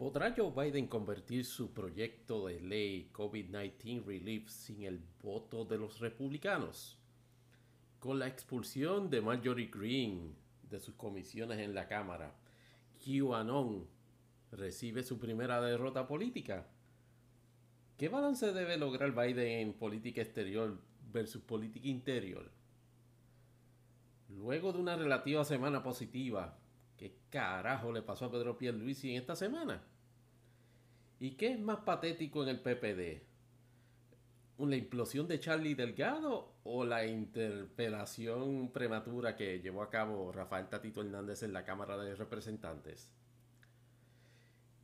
¿Podrá Joe Biden convertir su proyecto de ley COVID-19 Relief sin el voto de los republicanos? Con la expulsión de Marjorie Green de sus comisiones en la Cámara, QAnon recibe su primera derrota política. ¿Qué balance debe lograr Biden en política exterior versus política interior? Luego de una relativa semana positiva, ¿qué carajo le pasó a Pedro Pierluisi en esta semana? ¿Y qué es más patético en el PPD? ¿La implosión de Charlie Delgado o la interpelación prematura que llevó a cabo Rafael Tatito Hernández en la Cámara de Representantes?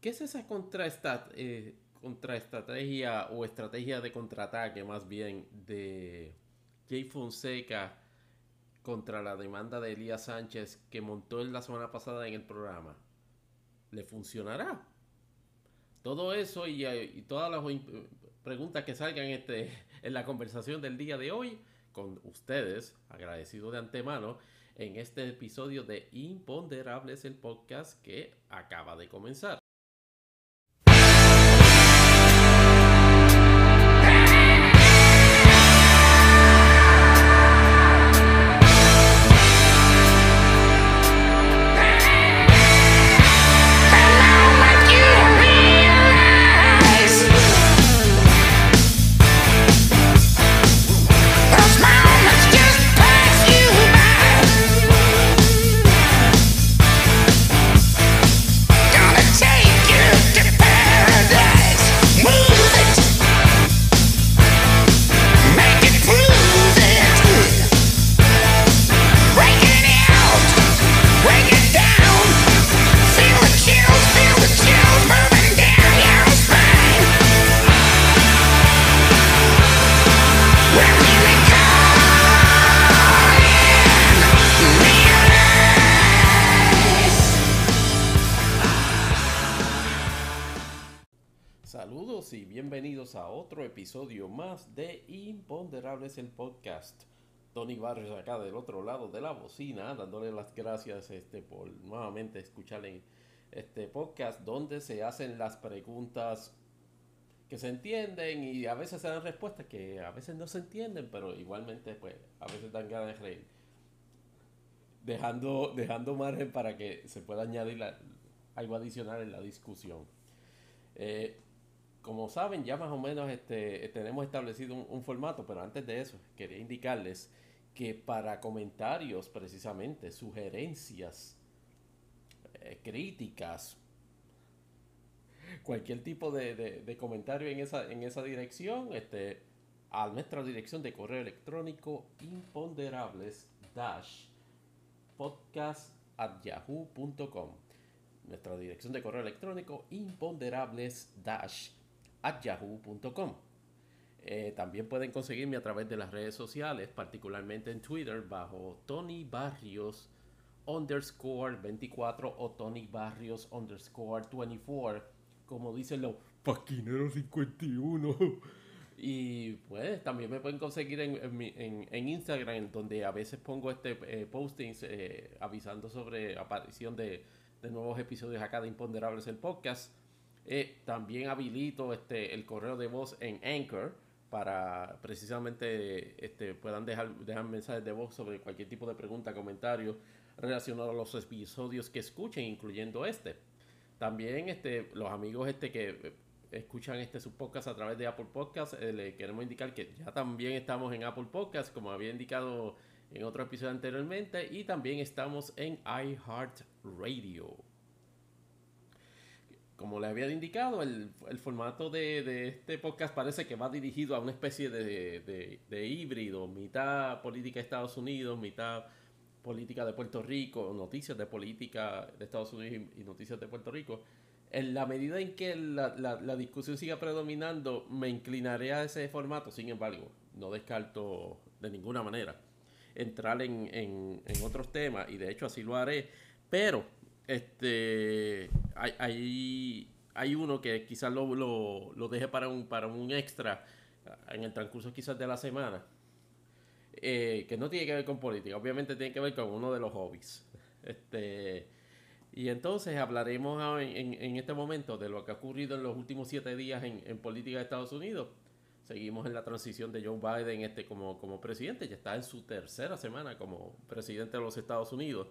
¿Qué es esa eh, contraestrategia o estrategia de contraataque más bien de Jay Fonseca contra la demanda de Elías Sánchez que montó en la semana pasada en el programa? ¿Le funcionará? Todo eso y, y todas las preguntas que salgan este, en la conversación del día de hoy con ustedes, agradecido de antemano, en este episodio de Imponderables, el podcast que acaba de comenzar. Más de Imponderables el podcast. Tony Barrios acá del otro lado de la bocina, dándole las gracias este, por nuevamente escuchar este podcast donde se hacen las preguntas que se entienden y a veces se dan respuestas que a veces no se entienden, pero igualmente pues a veces dan ganas de reír. Dejando, dejando margen para que se pueda añadir algo adicional en la discusión. Eh, como saben, ya más o menos este, tenemos establecido un, formato, pero antes de eso, quería indicarles que para comentarios, precisamente, sugerencias, eh, críticas, cualquier tipo de, comentario en esa, en esa dirección, este, a nuestra dirección de correo electrónico imponderables dash podcast at yahoo.com. Nuestra dirección de correo electrónico imponderables dash yahoo.com. Eh, también pueden conseguirme a través de las redes sociales, particularmente en Twitter, bajo Tony Barrios underscore 24 o Tony Barrios underscore 24, como dicen los paquineros 51. Y pues también me pueden conseguir en, en, Instagram, donde a veces pongo este eh, postings eh, avisando sobre aparición de, de nuevos episodios acá de Imponderables el podcast. Eh, también habilito este, el correo de voz en Anchor para precisamente este, puedan dejar, dejar mensajes de voz sobre cualquier tipo de pregunta, comentario relacionado a los episodios que escuchen, incluyendo este. También este, los amigos este, que escuchan este su podcast a través de Apple Podcast, eh, le queremos indicar que ya también estamos en Apple Podcast, como había indicado en otro episodio anteriormente, y también estamos en iHeartRadio como les había indicado, el, formato de, este podcast parece que va dirigido a una especie de, híbrido, mitad política de Estados Unidos, mitad política de Puerto Rico, noticias de política de Estados Unidos y, noticias de Puerto Rico. En la medida en que la, discusión siga predominando, me inclinaré a ese formato, sin embargo, no descarto de ninguna manera entrar en, en otros temas y de hecho así lo haré, pero este, hay, hay, uno que quizás lo, lo, deje para un, para un extra en el transcurso quizás de la semana, eh, que no tiene que ver con política, obviamente tiene que ver con uno de los hobbies. Este, Y entonces hablaremos en, en, este momento de lo que ha ocurrido en los últimos siete días en, en, política de Estados Unidos. Seguimos en la transición de Joe Biden este como, como presidente, ya está en su tercera semana como presidente de los Estados Unidos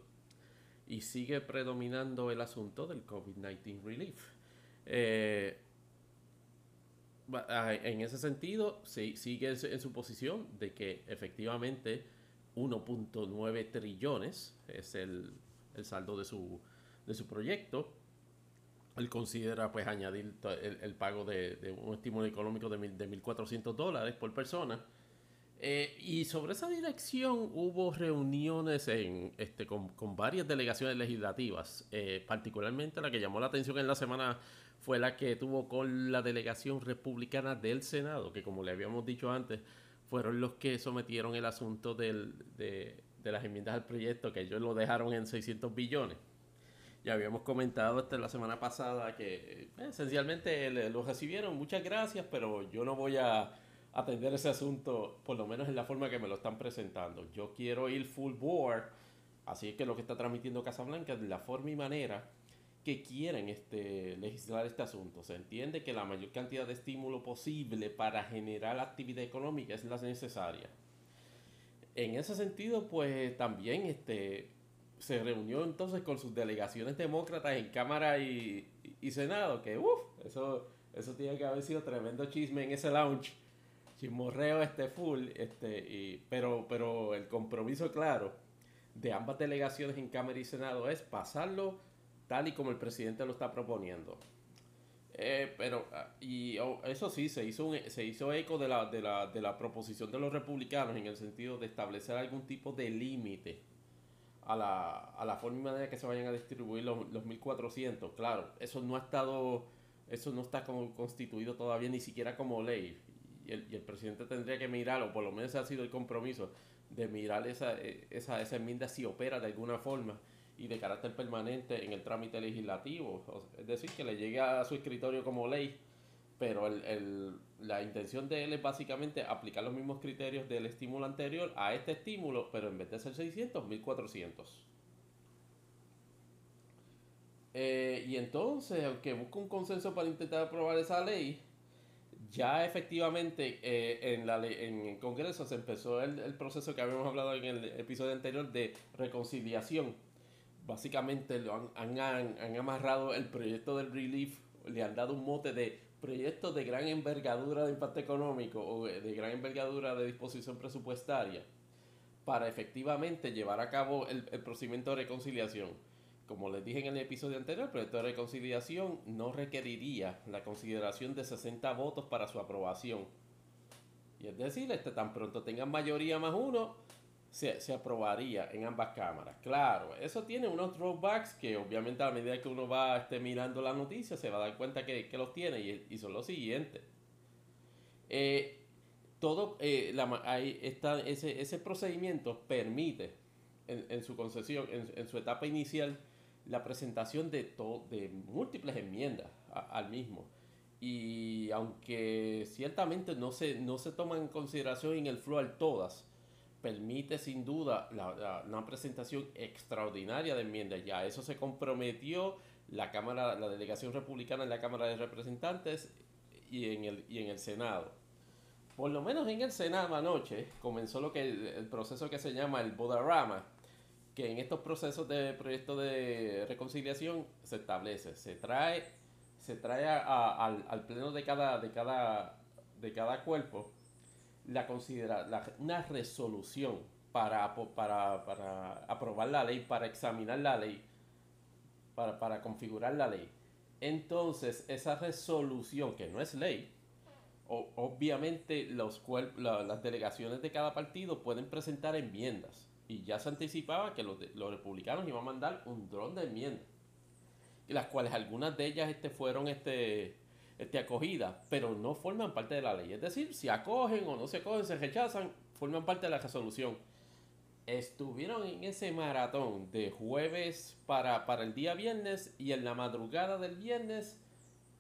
y sigue predominando el asunto del COVID-19 relief. Eh, ah, en ese sentido, sí, sigue en su posición de que efectivamente 1.9 trillones es el, el saldo de su, de su proyecto. Él considera pues añadir el, pago de, un estímulo económico de, de 1.400 dólares por persona. Eh, y sobre esa dirección hubo reuniones en, este, con, varias delegaciones legislativas. Eh, particularmente la que llamó la atención en la semana fue la que tuvo con la delegación republicana del Senado, que como le habíamos dicho antes, fueron los que sometieron el asunto de, las enmiendas al proyecto, que ellos lo dejaron en 600 billones. Ya habíamos comentado hasta la semana pasada que eh, esencialmente lo recibieron, muchas gracias, pero yo no voy a atender ese asunto, por lo menos en la forma que me lo están presentando. Yo quiero ir full board, así que lo que está transmitiendo Casablanca es de la forma y manera que quieren este, legislar este asunto. Se entiende que la mayor cantidad de estímulo posible para generar actividad económica es la necesaria. En ese sentido, pues también este, se reunió entonces con sus delegaciones demócratas en Cámara y, Senado, que uff, eso, eso tiene que haber sido tremendo chisme en ese lounge. Chismorreo este full, este, y, pero, pero el compromiso claro de ambas delegaciones en Cámara y Senado es pasarlo tal y como el presidente lo está proponiendo. Eh, pero, ah, y oh, eso sí, se hizo, se hizo eco de la, de, la, de la proposición de los republicanos en el sentido de establecer algún tipo de límite a la, a la forma y manera que se vayan a distribuir los, los 1400. Claro, eso no ha estado, eso no está como constituido todavía ni siquiera como ley. Y el, y el presidente tendría que mirar, o por lo menos ha sido el compromiso, de mirar esa, eh, esa, esa enmienda si opera de alguna forma y de carácter permanente en el trámite legislativo. Es decir, que le llegue a su escritorio como ley pero el, el, la intención de él es básicamente aplicar los mismos criterios del estímulo anterior a este estímulo, pero en vez de ser 600, 1400. Eh, y entonces, aunque busca un consenso para intentar aprobar esa ley, ya efectivamente eh, en, la en el Congreso se empezó el, el, proceso que habíamos hablado en el episodio anterior de reconciliación. Básicamente lo han, han, han amarrado el proyecto del relief, le han dado un mote de proyectos de gran envergadura de impacto económico o de gran envergadura de disposición presupuestaria para efectivamente llevar a cabo el, procedimiento de reconciliación. Como les dije en el episodio anterior, el proyecto de reconciliación no requeriría la consideración de 60 votos para su aprobación. Y es decir, este, tan pronto tengan mayoría más uno, se, aprobaría en ambas cámaras. Claro, eso tiene unos drawbacks que obviamente a medida que uno va este, mirando la noticia se va a dar cuenta que, los tiene y, son los siguientes. Eh, todo eh, ahí está, ese, ese procedimiento permite en, su concesión, en, su etapa inicial, la presentación de, de múltiples enmiendas al mismo. Y aunque ciertamente no se, no se toman en consideración en el floor todas, permite sin duda una presentación extraordinaria de enmiendas. Ya eso se comprometió la Cámara, la delegación republicana en la Cámara de Representantes y en el, y en el Senado. Por lo menos en el Senado anoche comenzó lo que el, proceso que se llama el Bodarama, que en estos procesos de proyecto de reconciliación se establece, se trae, se trae al, al, pleno de cada, de cada, de cada cuerpo la considera una resolución para, para, para, aprobar la ley, para examinar la ley, para, para configurar la ley. Entonces, esa resolución, que no es ley, obviamente los las delegaciones de cada partido pueden presentar enmiendas. Y ya se anticipaba que los, los republicanos iban a mandar un dron de enmiendas. Y las cuales algunas de ellas este, fueron este, este, acogida, pero no forman parte de la ley. Es decir, si acogen o no se acogen, se rechazan, forman parte de la resolución. Estuvieron en ese maratón de jueves para, para el día viernes y en la madrugada del viernes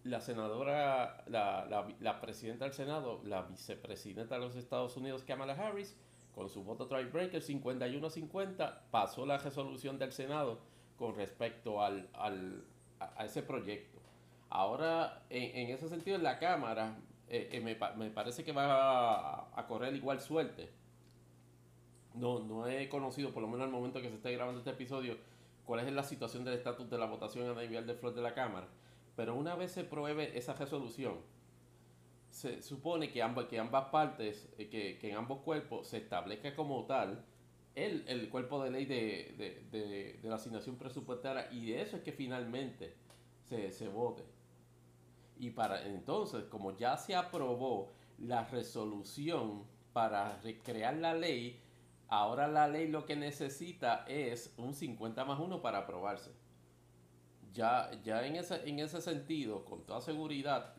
la senadora, la, la, la, presidenta del Senado, la vicepresidenta de los Estados Unidos, Kamala Harris, con su voto tiebreaker 51-50, pasó la resolución del Senado con respecto al, al a, ese proyecto. Ahora, en, ese sentido, en la Cámara eh, eh, me, me, parece que va a, correr igual suerte. No, no he conocido, por lo menos al momento que se esté grabando este episodio, cuál es la situación del estatus de la votación a nivel de flor de la Cámara. Pero una vez se pruebe esa resolución, se supone que ambas, que ambas partes, eh, que, que en ambos cuerpos se establezca como tal el, el cuerpo de ley de, de, de, de, la asignación presupuestaria y de eso es que finalmente se, se vote. Y para entonces, como ya se aprobó la resolución para recrear la ley, ahora la ley lo que necesita es un 50 más 1 para aprobarse. Ya, ya en, ese, en ese sentido, con toda seguridad,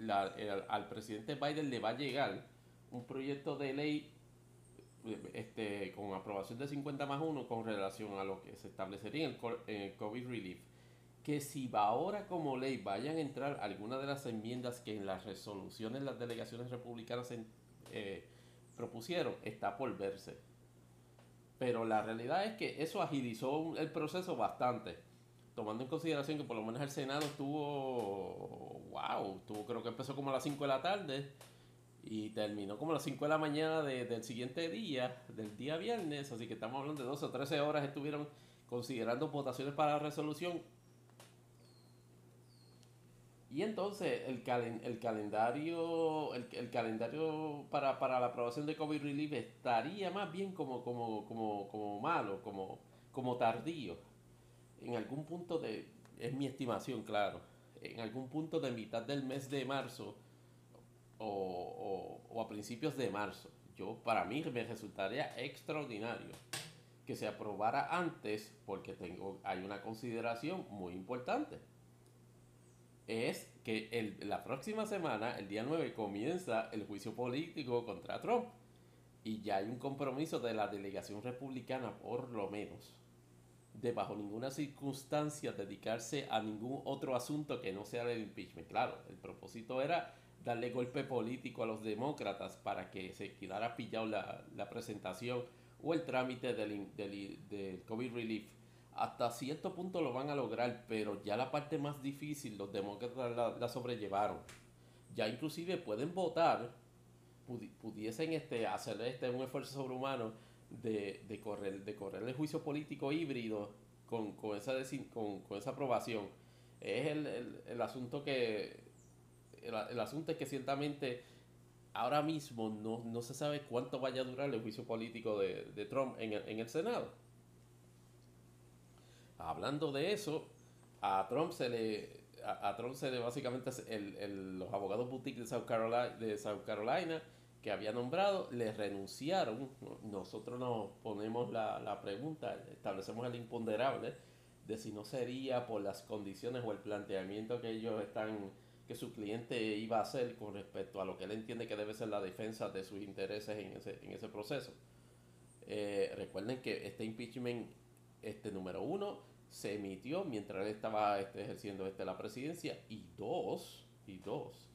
al presidente Biden le va a llegar un proyecto de ley este, con aprobación de 50 más 1 con relación a lo que se establecería en el, COVID Relief, que si va ahora como ley vayan a entrar algunas de las enmiendas que en las resoluciones las delegaciones republicanas eh, propusieron, está por verse. Pero la realidad es que eso agilizó el proceso bastante, tomando en consideración que por lo menos el Senado tuvo, wow, tuvo creo que empezó como a las 5 de la tarde y terminó como a las 5 de la mañana del siguiente día, del día viernes, así que estamos hablando de 12 o 13 horas estuvieron considerando votaciones para la resolución. Y entonces el, el calendario el, el calendario para, para, la aprobación de COVID Relief estaría más bien como, como, como, como malo, como, como tardío. En algún punto de, es mi estimación, claro, en algún punto de mitad del mes de marzo o, o, a principios de marzo. Yo, para mí, me resultaría extraordinario que se aprobara antes porque tengo, hay una consideración muy importante. Es que el, la próxima semana, el día 9, comienza el juicio político contra Trump. Y ya hay un compromiso de la delegación republicana, por lo menos, de bajo ninguna circunstancia dedicarse a ningún otro asunto que no sea el impeachment. Claro, el propósito era darle golpe político a los demócratas para que se quedara pillado la, la presentación o el trámite del, del, COVID Relief. Hasta cierto punto lo van a lograr, pero ya la parte más difícil los demócratas la, sobrellevaron. Ya inclusive pueden votar, pudiesen este, hacer este, un esfuerzo sobrehumano de, de, correr, de correr el juicio político híbrido con, con, esa, con, con esa aprobación. Es el, el, el asunto que el, asunto es que ciertamente ahora mismo no, se sabe cuánto vaya a durar el juicio político de, Trump en el, Senado. Hablando de eso, a Trump se le a, Trump se le básicamente los abogados boutique de South Carolina, de South Carolina que había nombrado le renunciaron. Nosotros nos ponemos la, la pregunta, establecemos el imponderable de si no sería por las condiciones o el planteamiento que ellos están que su cliente iba a hacer con respecto a lo que él entiende que debe ser la defensa de sus intereses en ese, en ese proceso. Eh, recuerden que este impeachment, este número uno, se emitió mientras él estaba este, ejerciendo este, la presidencia y dos, y dos,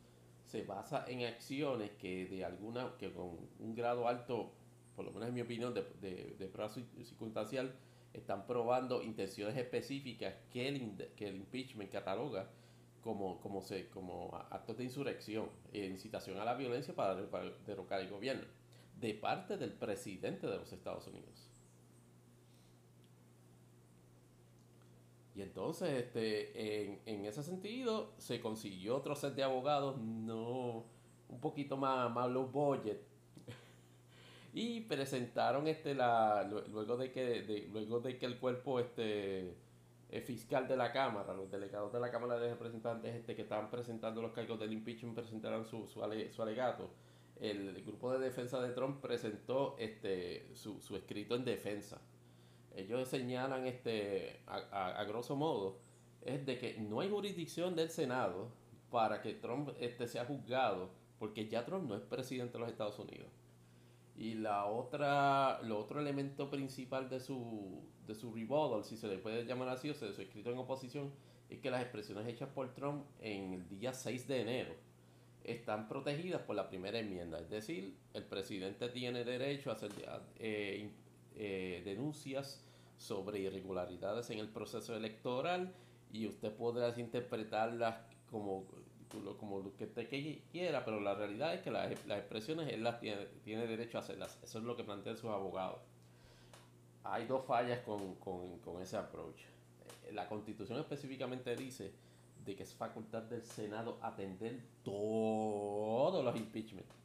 se basa en acciones que de alguna, que con un grado alto, por lo menos en mi opinión, de, de, de prueba circunstancial, están probando intenciones específicas que el, que el impeachment cataloga como, como, se, como actos de insurrección e incitación a la violencia para, derrocar el gobierno de parte del presidente de los Estados Unidos. Y entonces, este, en, en, ese sentido, se consiguió otro set de abogados, no un poquito más, más low budget. y presentaron este la luego de que de, luego de que el cuerpo este fiscal de la Cámara, los delegados de la Cámara de Representantes este, que estaban presentando los cargos del impeachment presentaron su, su, alegato. El, grupo de defensa de Trump presentó este, su, su escrito en defensa. Ellos señalan este, a, a, grosso modo es de que no hay jurisdicción del Senado para que Trump este, sea juzgado porque ya Trump no es presidente de los Estados Unidos. Y la otra, lo otro elemento principal de su, de su rebuttal, si se le puede llamar así, o sea, de su escrito en oposición, es que las expresiones hechas por Trump en el día 6 de enero están protegidas por la primera enmienda. Es decir, el presidente tiene derecho a hacer eh, eh, denuncias sobre irregularidades en el proceso electoral y usted podrá interpretarlas como, como lo que usted quiera, pero la realidad es que las, expresiones él las tiene, tiene derecho a hacerlas. Eso es lo que plantean sus abogados. Hay dos fallas con, con, con ese approach. La constitución específicamente dice de que es facultad del Senado atender todos los impeachments.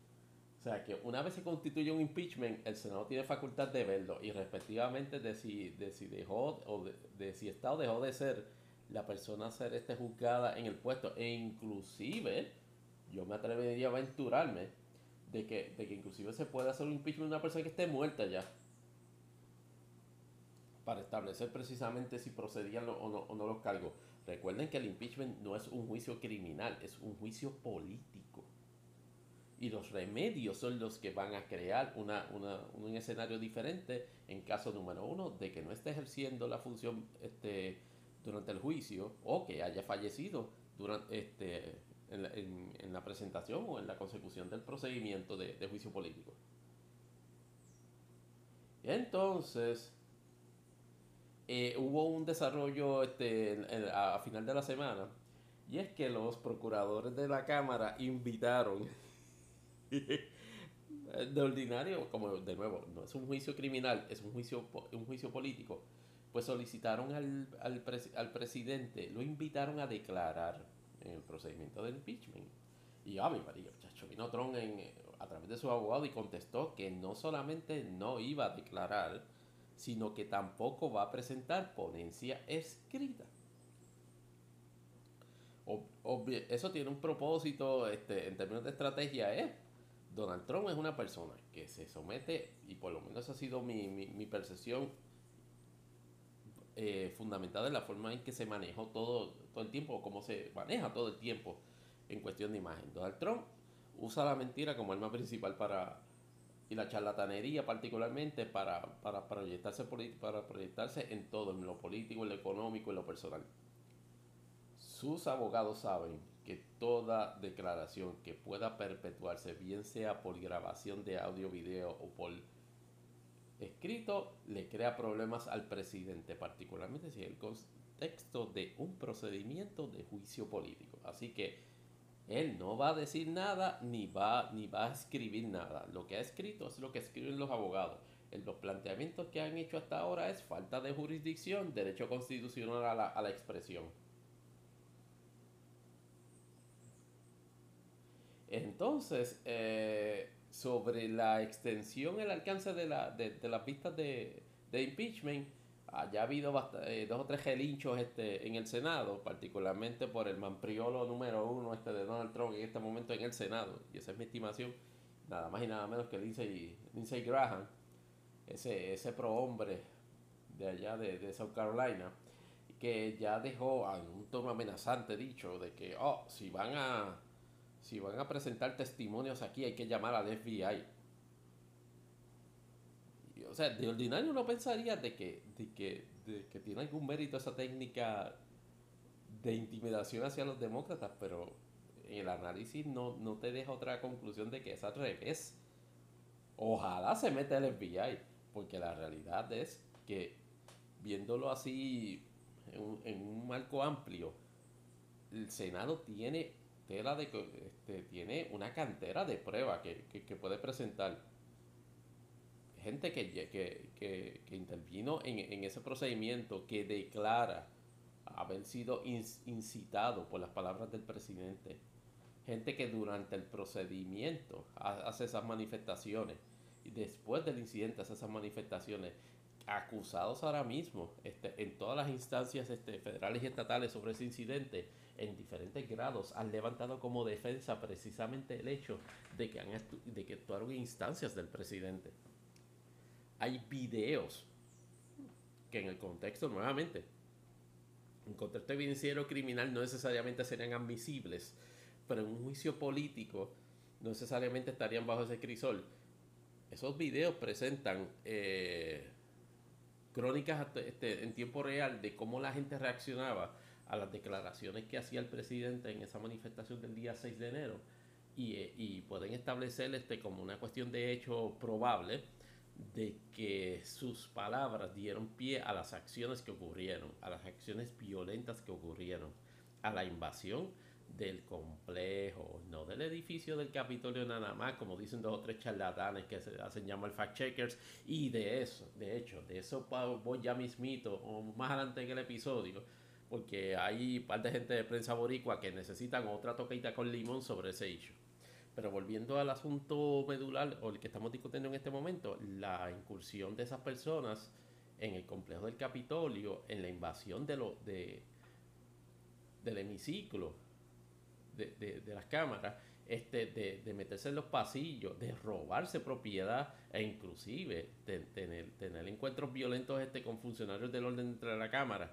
O sea que una vez se constituye un impeachment, el Senado tiene facultad de verlo y respectivamente de si, de si dejó o de, si está o dejó de ser la persona ser este juzgada en el puesto. E inclusive, yo me atrevería a aventurarme de que, de que inclusive se puede hacer un impeachment de una persona que esté muerta ya. Para establecer precisamente si procedían o no, o no los cargos. Recuerden que el impeachment no es un juicio criminal, es un juicio político. Y los remedios son los que van a crear una, un escenario diferente en caso número uno de que no esté ejerciendo la función este, durante el juicio o que haya fallecido durante, este, en, la, presentación o en la consecución del procedimiento de, de juicio político. Entonces, eh, hubo un desarrollo este, a, final de la semana y es que los procuradores de la Cámara invitaron de ordinario, como de nuevo, no es un juicio criminal, es un juicio, un juicio político, pues solicitaron al, al, al presidente, lo invitaron a declarar en el procedimiento del impeachment. Y a mi María, chacho, vino Trump en, a través de su abogado y contestó que no solamente no iba a declarar, sino que tampoco va a presentar ponencia escrita. eso tiene un propósito este, en términos de estrategia. ¿eh? Donald Trump es una persona que se somete, y por lo menos ha sido mi, percepción eh, fundamentada en la forma en que se manejó todo, todo el tiempo, cómo se maneja todo el tiempo en cuestión de imagen. Donald Trump usa la mentira como arma principal para, y la charlatanería particularmente para, para, proyectarse, para proyectarse en todo, en lo político, en lo económico, en lo personal. Sus abogados saben que toda declaración que pueda perpetuarse, bien sea por grabación de audio, video o por escrito, le crea problemas al presidente, particularmente si es el contexto de un procedimiento de juicio político. Así que él no va a decir nada ni va, ni va a escribir nada. Lo que ha escrito es lo que escriben los abogados. En los planteamientos que han hecho hasta ahora es falta de jurisdicción, derecho constitucional a la, a la expresión. Entonces, eh, sobre la extensión, el alcance de, la, de, las vistas de, de impeachment, haya habido eh, dos o tres gelinchos este, en el Senado, particularmente por el mampriolo número uno este de Donald Trump en este momento en el Senado, y esa es mi estimación, nada más y nada menos que Lindsey, Lindsey Graham, ese, ese hombre de allá de, de South Carolina, que ya dejó a un tono amenazante dicho de que, oh, si van a, si van a presentar testimonios aquí hay que llamar al FBI o sea, de ordinario uno pensaría de que, de que, de que tiene algún mérito esa técnica de intimidación hacia los demócratas, pero en el análisis no, no te deja otra conclusión de que es al revés. Ojalá se meta el FBI, porque la realidad es que viéndolo así en un, en un marco amplio, el Senado tiene este, tiene una cantera de prueba que, que, puede presentar gente que, que intervino en, en, ese procedimiento, que declara haber sido incitado por las palabras del presidente, gente que durante el procedimiento hace esas manifestaciones y después del incidente hace esas manifestaciones, acusados ahora mismo este, en todas las instancias este, federales y estatales sobre ese incidente en diferentes grados han levantado como defensa precisamente el hecho de que, han de que actuaron instancias del presidente hay videos que en el contexto, nuevamente, en contexto evidenciero criminal no necesariamente serían admisibles, pero en un juicio político no necesariamente estarían bajo ese crisol. Esos videos presentan eh, crónicas este, en tiempo real de cómo la gente reaccionaba a las declaraciones que hacía el presidente en esa manifestación del día 6 de enero. Y, eh, y pueden establecer este, como una cuestión de hecho probable de que sus palabras dieron pie a las acciones que ocurrieron, a las acciones violentas que ocurrieron, a la invasión del complejo, no del edificio del Capitolio nada más, como dicen dos o tres charlatanes que se hacen llamar fact checkers, y de eso, de hecho, de eso voy ya mismito, o más adelante en el episodio, porque hay un par de gente de prensa boricua que necesitan otra toquita con limón sobre ese hecho. Pero volviendo al asunto medular, o el que estamos discutiendo en este momento, la incursión de esas personas en el complejo del Capitolio, en la invasión de lo, de, del hemiciclo, de, las cámaras, este, de, meterse en los pasillos, de robarse propiedad e inclusive de, tener, tener encuentros violentos este, con funcionarios del orden dentro de la cámara,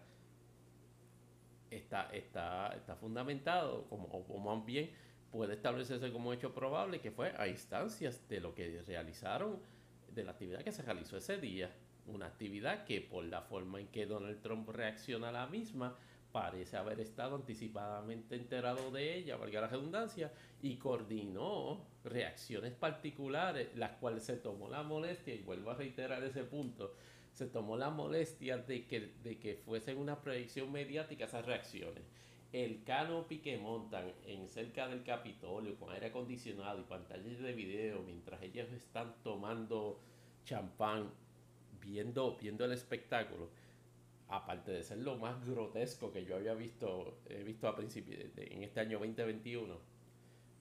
está, está, está fundamentado, como, o más bien puede establecerse como hecho probable que fue a instancias de lo que realizaron, de la actividad que se realizó ese día. Una actividad que por la forma en que Donald Trump reacciona a la misma, parece haber estado anticipadamente enterado de ella, valga la redundancia, y coordinó reacciones particulares, las cuales se tomó la molestia, y vuelvo a reiterar ese punto, se tomó la molestia de que, de que fuesen una predicción mediática esas reacciones. El canopy que montan en cerca del Capitolio con aire acondicionado y pantallas de video mientras ellos están tomando champán, viendo, viendo el espectáculo, aparte de ser lo más grotesco que yo había visto, he visto a principios de, en este año 2021,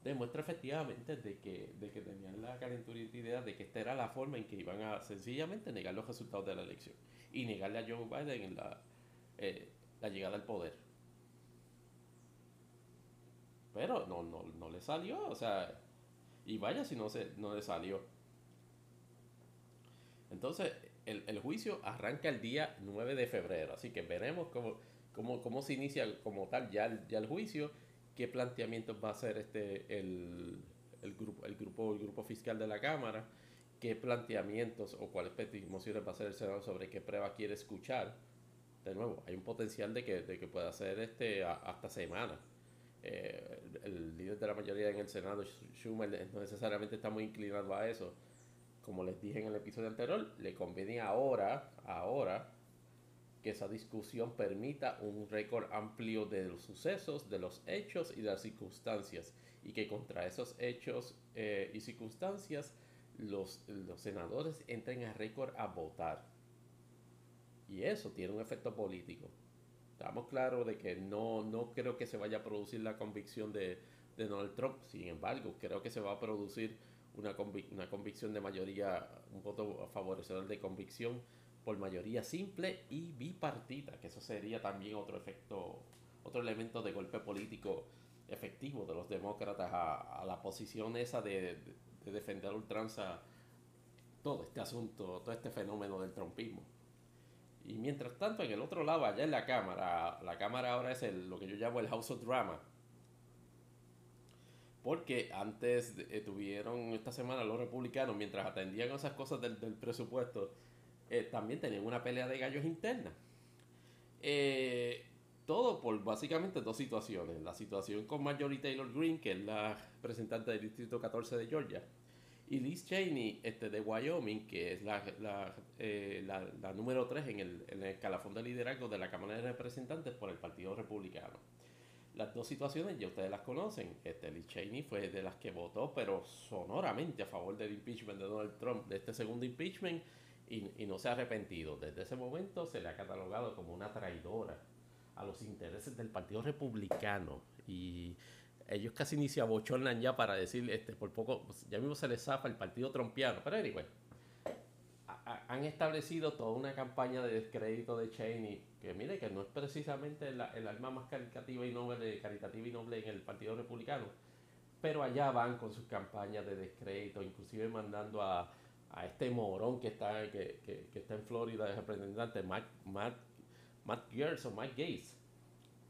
demuestra efectivamente de que, de que tenían la calenturita idea de que esta era la forma en que iban a sencillamente negar los resultados de la elección y negarle a Joe Biden la, eh, la llegada al poder. Pero no, no, no le salió, o sea, y vaya si no, se, no le salió. Entonces, el, juicio arranca el día 9 de febrero, así que veremos cómo, cómo, cómo se inicia como tal ya el, ya el juicio, qué planteamientos va a hacer este, el, el, grupo, el, grupo, el grupo fiscal de la Cámara, qué planteamientos o cuáles mociones va a hacer el Senado sobre qué prueba quiere escuchar. De nuevo, hay un potencial de que, de que pueda ser este hasta semana. Eh, el líder de la mayoría en el Senado, Schumer, no necesariamente está muy inclinado a eso como les dije en el episodio anterior, le conviene ahora, ahora, que esa discusión permita un récord amplio de los sucesos, de los hechos y de las circunstancias, y que contra esos hechos eh, y circunstancias los, senadores entren a récord a votar. Y eso tiene un efecto político. Estamos claros de que no, no creo que se vaya a producir la convicción de Donald Trump, sin embargo, creo que se va a producir una, una convicción de mayoría, un voto favorecedor de convicción por mayoría simple y bipartita, que eso sería también otro efecto, otro elemento de golpe político efectivo de los demócratas a, la posición esa de, de, defender ultranza todo este asunto, todo este fenómeno del trompismo. Y mientras tanto, en el otro lado, allá en la Cámara, la Cámara ahora es el, lo que yo llamo el House of Drama, porque antes eh, tuvieron esta semana los republicanos, mientras atendían esas cosas del, presupuesto, eh, también tenían una pelea de gallos interna. Eh, todo por básicamente dos situaciones. La situación con Marjorie Taylor Greene, que es la representante del Distrito 14 de Georgia, y Liz Cheney este, de Wyoming, que es la, la, número 3 en el, en el escalafón de liderazgo de la Cámara de Representantes por el Partido Republicano. Las dos situaciones ya ustedes las conocen. Este, Liz Cheney fue de las que votó, pero sonoramente a favor del impeachment de Donald Trump, de este segundo impeachment, y, no se ha arrepentido. Desde ese momento se le ha catalogado como una traidora a los intereses del Partido Republicano. Y ellos casi ni se abochornan ya para decir, este, por poco, ya mismo se les zafa el Partido Trumpiano. Pero anyway, han establecido toda una campaña de descrédito de Cheney, que mire que no es precisamente el, el alma más caritativa y noble, caritativa y noble en el Partido Republicano, pero allá van con sus campañas de descrédito, inclusive mandando a, a este morón que está, que, que, está en Florida de representante, Matt, Matt, Matt o Mike Gates,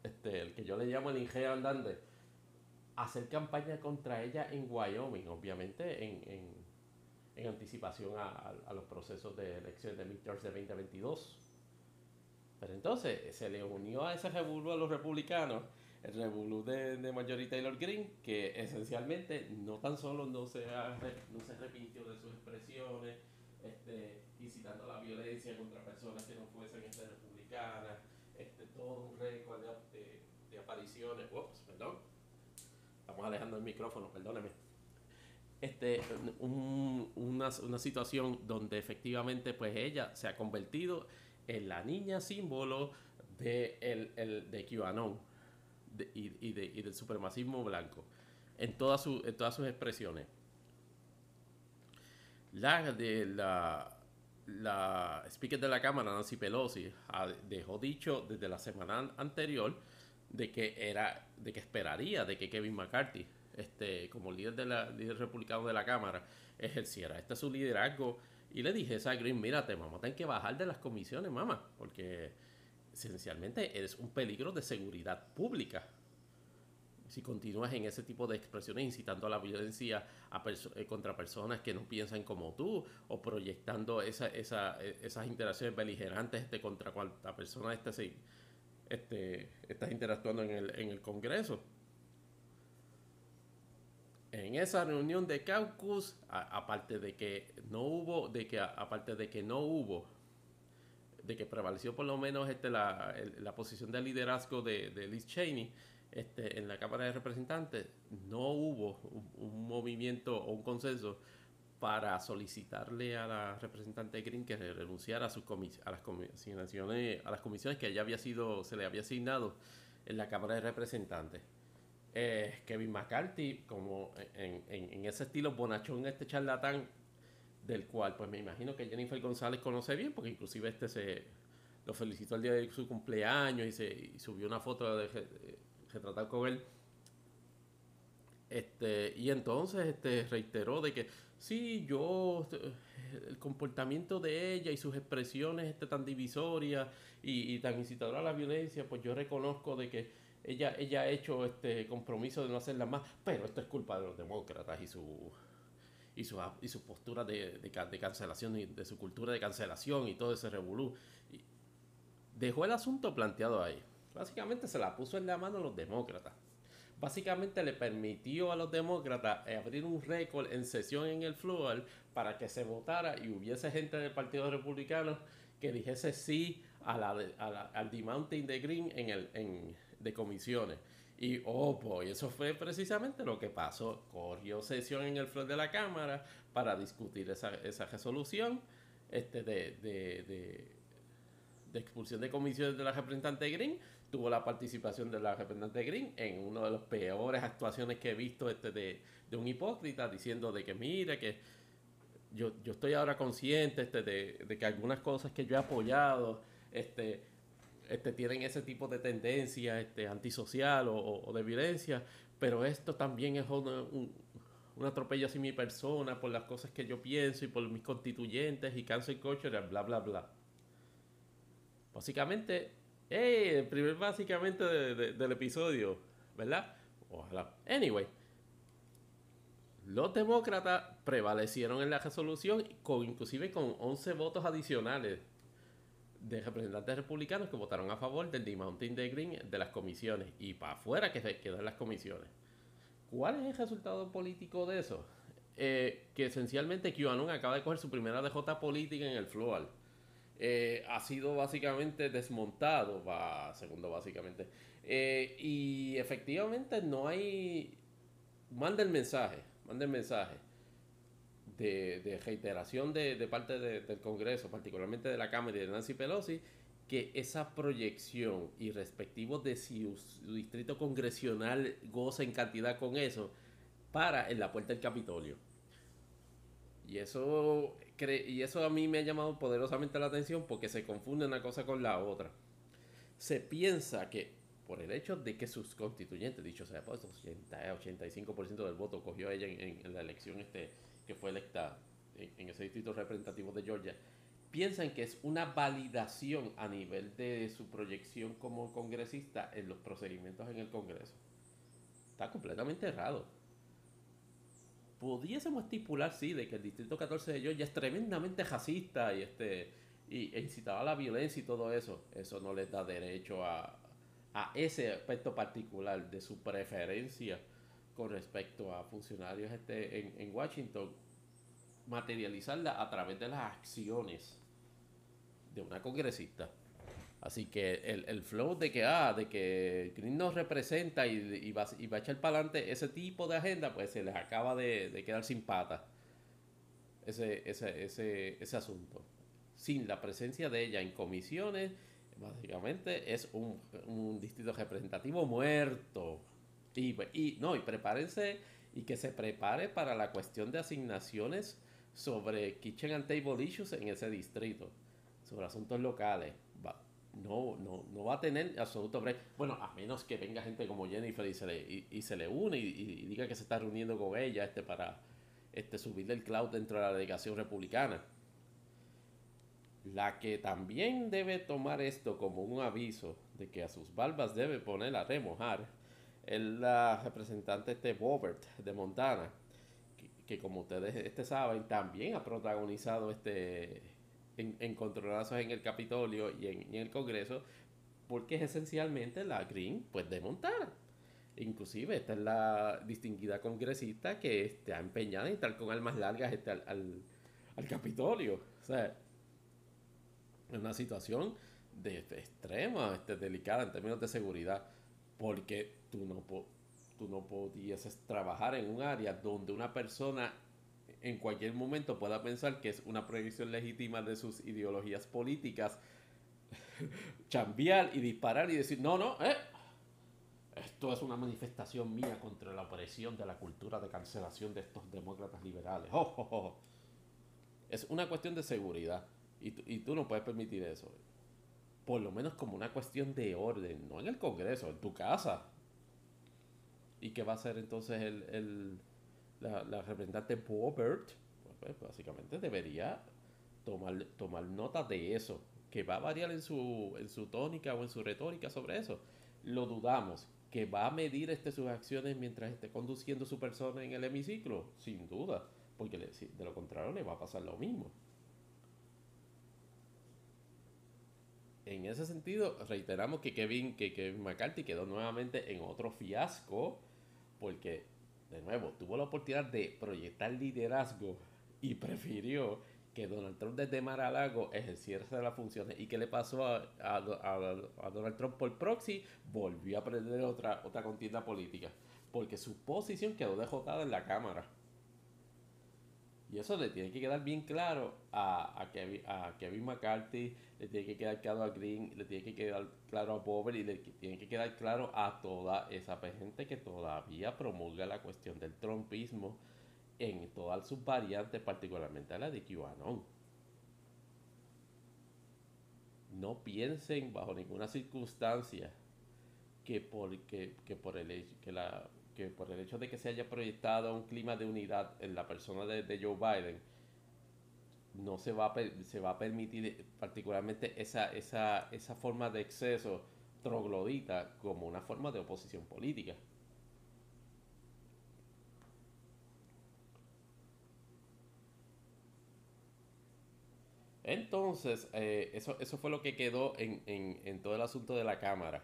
este, el que yo le llamo el ingeniero andante, hacer campaña contra ella en Wyoming, obviamente en, en en anticipación a, los procesos de elección de midterms de 2022. Pero entonces se le unió a ese revolú a los republicanos el revolú de, de Marjorie Taylor Greene, que esencialmente no tan solo no se, no se arrepintió de sus expresiones, este, incitando a la violencia contra personas que no fuesen este, republicanas, este, todo un récord de, de, apariciones. Ups, perdón. Estamos alejando el micrófono, perdóneme. Este, una, una, situación donde efectivamente pues ella se ha convertido en la niña símbolo de, el, el, de QAnon y, y, de, y del supremacismo blanco en, todas su, en todas sus expresiones. La de la, la speaker de la Cámara, Nancy Pelosi, dejó dicho desde la semana anterior de que era, de que esperaría de que Kevin McCarthy, este, como líder de la líder republicano de la Cámara, ejerciera este su liderazgo. Y le dije a Green, mírate, a tener que bajar de las comisiones, mamá, porque esencialmente eres un peligro de seguridad pública si continúas en ese tipo de expresiones incitando a la violencia eh, contra personas que no piensan como tú o proyectando esa, esa, e, esas interacciones beligerantes contra cuanta persona este, este, estás interactuando en el Congreso. En esa reunión de caucus, aparte de que no hubo, de que aparte de que no hubo, de que prevaleció por lo menos este, la, posición de liderazgo de, Liz Cheney, este, en la Cámara de Representantes no hubo un, movimiento o un consenso para solicitarle a la representante Green que renunciara a, sus a las comisiones a las comisiones que ya había sido se le había asignado en la Cámara de Representantes. Eh, Kevin McCarthy, como en, en, ese estilo bonachón, este charlatán, del cual pues me imagino que Jennifer González conoce bien, porque inclusive este se lo felicitó el día de su cumpleaños y, se, y subió una foto de, tratar con él. Este, y entonces este, reiteró de que sí, yo, el comportamiento de ella y sus expresiones este, tan divisorias y, tan incitadoras a la violencia, pues yo reconozco de que ella, ella ha hecho este compromiso de no hacerla más, pero esto es culpa de los demócratas y su y su, y su postura de, de, de cancelación de su cultura de cancelación y todo ese revolú. Dejó el asunto planteado ahí. Básicamente se la puso en la mano a los demócratas. Básicamente le permitió a los demócratas abrir un récord en sesión en el floor para que se votara y hubiese gente del Partido Republicano que dijese sí a la, al demounting de Green en el, de comisiones. Y oh, pues eso fue precisamente lo que pasó. Corrió sesión en el floor de la Cámara para discutir esa, esa resolución este, de, de, de, de expulsión de comisiones de la representante Green tuvo la participación de la representante Green en una de las peores actuaciones que he visto este de, un hipócrita diciendo de que mire que yo, yo estoy ahora consciente este de, que algunas cosas que yo he apoyado este, este, tienen ese tipo de tendencia este, antisocial o, de violencia, pero esto también es un, un atropello hacia mi persona por las cosas que yo pienso y por mis constituyentes y cancel culture, bla, bla, bla. Básicamente, hey, el primer básicamente del episodio, ¿verdad? Ojalá. Anyway, los demócratas prevalecieron en la resolución, con, inclusive con 11 votos adicionales de representantes republicanos que votaron a favor del demounting de Green de las comisiones y para afuera que se quedan las comisiones. ¿Cuál es el resultado político de eso? Eh, que esencialmente QAnon acaba de coger su primera DJ política en el floor eh, ha sido básicamente desmontado, va, segundo básicamente. Eh, y efectivamente no hay... Manda el mensaje, manda el mensaje de, reiteración de, parte del Congreso, particularmente de la Cámara y de Nancy Pelosi, que esa proyección y respectivo de si su distrito congresional goza en cantidad con eso, para en la puerta del Capitolio. Y eso y eso a mí me ha llamado poderosamente la atención porque se confunde una cosa con la otra. Se piensa que por el hecho de que sus constituyentes, dicho sea, pues 80, 85% del voto cogió ella en, la elección este, que fue electa en, ese distrito representativo de Georgia, piensan que es una validación a nivel de su proyección como congresista en los procedimientos en el Congreso. Está completamente errado pudiésemos estipular, sí, de que el Distrito 14 de Georgia es tremendamente racista y, este, y, incitaba a la violencia y todo eso. Eso no les da derecho a, a ese aspecto particular de su preferencia con respecto a funcionarios este, en, en Washington materializarla a través de las acciones de una congresista. Así que el, el flow de que, ah, de que Green nos representa y, va, y va a echar para adelante ese tipo de agenda, pues se les acaba de, quedar sin pata ese, ese, ese, ese asunto. Sin la presencia de ella en comisiones, básicamente es un, un distrito representativo muerto. Y, y, no, y prepárense y que se prepare para la cuestión de asignaciones sobre kitchen and table issues en ese distrito, sobre asuntos locales. no, no, no va a tener absoluto break. Bueno, a menos que venga gente como Jennifer y se le, y, se le une y, diga que se está reuniendo con ella este, para este, subir el cloud dentro de la delegación republicana. La que también debe tomar esto como un aviso de que a sus barbas debe poner a remojar es la representante este Bobert de Montana, que, como ustedes este saben, también ha protagonizado este en, encontronazos en el Capitolio y en, el Congreso, porque es esencialmente la Green pues, de Montana. Inclusive esta es la distinguida congresista que está empeñada en estar con armas largas este, al, al, Capitolio. O sea, es una situación de, extrema, este, delicada en términos de seguridad, porque tú no, tú no podías trabajar en un área donde una persona en cualquier momento pueda pensar que es una proyección legítima de sus ideologías políticas, chambear y disparar y decir, no, no, eh, esto es una manifestación mía contra la opresión de la cultura de cancelación de estos demócratas liberales. Es una cuestión de seguridad y, y tú no puedes permitir eso. Por lo menos como una cuestión de orden, no en el Congreso, en tu casa. ¿Y qué va a hacer entonces el, la, representante Bobert? Pues, básicamente debería tomar, tomar nota de eso, que va a variar en su, en su tónica o en su retórica sobre eso. Lo dudamos. ¿Que va a medir este, sus acciones mientras esté conduciendo su persona en el hemiciclo? Sin duda, porque de lo contrario le va a pasar lo mismo. en ese sentido, reiteramos que Kevin, que Kevin McCarthy quedó nuevamente en otro fiasco porque, de nuevo, tuvo la oportunidad de proyectar liderazgo y prefirió que Donald Trump desde Mar-a-Lago ejerciera las funciones. ¿Y qué le pasó a, a, Donald Trump por proxy? Volvió a perder otra, otra contienda política, porque su posición quedó dejotada en la Cámara. Y eso le tiene que quedar bien claro a, a, Kevin, a Kevin McCarthy, le tiene que quedar claro a Green, le tiene que quedar claro a Bober y le tiene que quedar claro a toda esa gente que todavía promulga la cuestión del trumpismo en todas sus variantes, particularmente a la de QAnon. No piensen bajo ninguna circunstancia que, porque, que por el que la que por el hecho de que se haya proyectado un clima de unidad en la persona de, Joe Biden, no se va, a, se va a permitir particularmente esa, esa, esa forma de exceso troglodita como una forma de oposición política. Entonces, eh, eso, eso fue lo que quedó en, en, en todo el asunto de la Cámara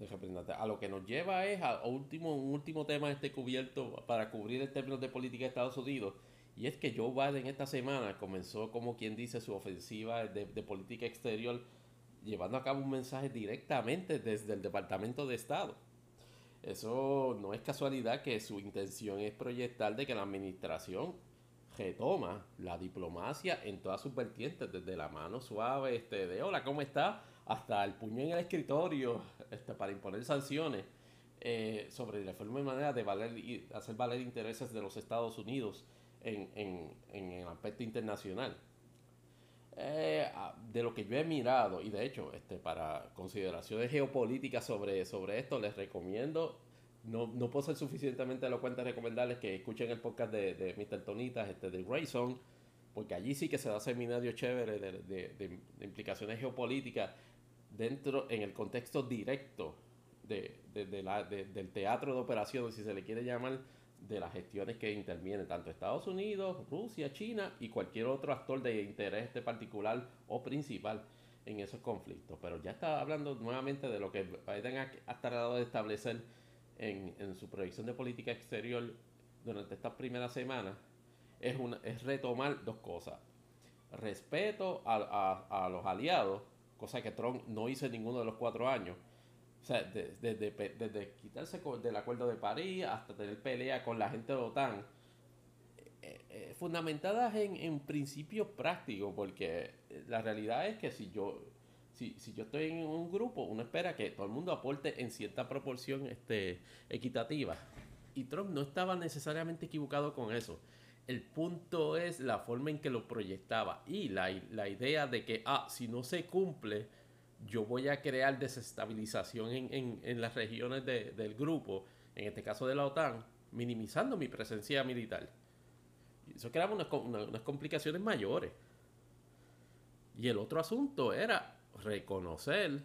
de A lo que nos lleva es a, último, un último tema este cubierto para cubrir el término de política de Estados Unidos. Y es que Joe Biden esta semana comenzó, como quien dice, su ofensiva de, política exterior, llevando a cabo un mensaje directamente desde el Departamento de Estado. Eso no es casualidad que su intención es proyectar de que la administración retoma la diplomacia en todas sus vertientes, desde la mano suave, este, de hola, ¿cómo está? Hasta el puño en el escritorio este, para imponer sanciones eh, sobre la forma y manera de valer hacer valer intereses de los Estados Unidos en, en, en el aspecto internacional. Eh, de lo que yo he mirado, y de hecho, este, para consideraciones geopolíticas sobre, sobre esto, les recomiendo, no, no puedo ser suficientemente elocuente recomendarles que escuchen el podcast de, de Mr. Tonitas, este, de Grayson, porque allí sí que se da seminario chévere de, de, de implicaciones geopolíticas dentro, en el contexto directo de, del teatro de operaciones, si se le quiere llamar, de las gestiones que intervienen tanto Estados Unidos, Rusia, China y cualquier otro actor de interés este particular o principal en esos conflictos. Pero ya está hablando nuevamente de lo que Biden ha, tratado de establecer en, su proyección de política exterior durante estas primeras semanas es retomar dos cosas. Respeto a, los aliados, cosa que Trump no hizo en ninguno de los cuatro años. O sea, desde, quitarse del acuerdo de París hasta tener pelea con la gente de la OTAN, eh, eh, fundamentadas en, en principios prácticos, porque la realidad es que si yo si, si yo estoy en un grupo, uno espera que todo el mundo aporte en cierta proporción este, equitativa. Y Trump no estaba necesariamente equivocado con eso. El punto es la forma en que lo proyectaba y la, la idea de que, ah, si no se cumple, yo voy a crear desestabilización en, en, en las regiones de, del grupo, en este caso de la OTAN, minimizando mi presencia militar. Eso creaba unas, unas complicaciones mayores. Y el otro asunto era reconocer,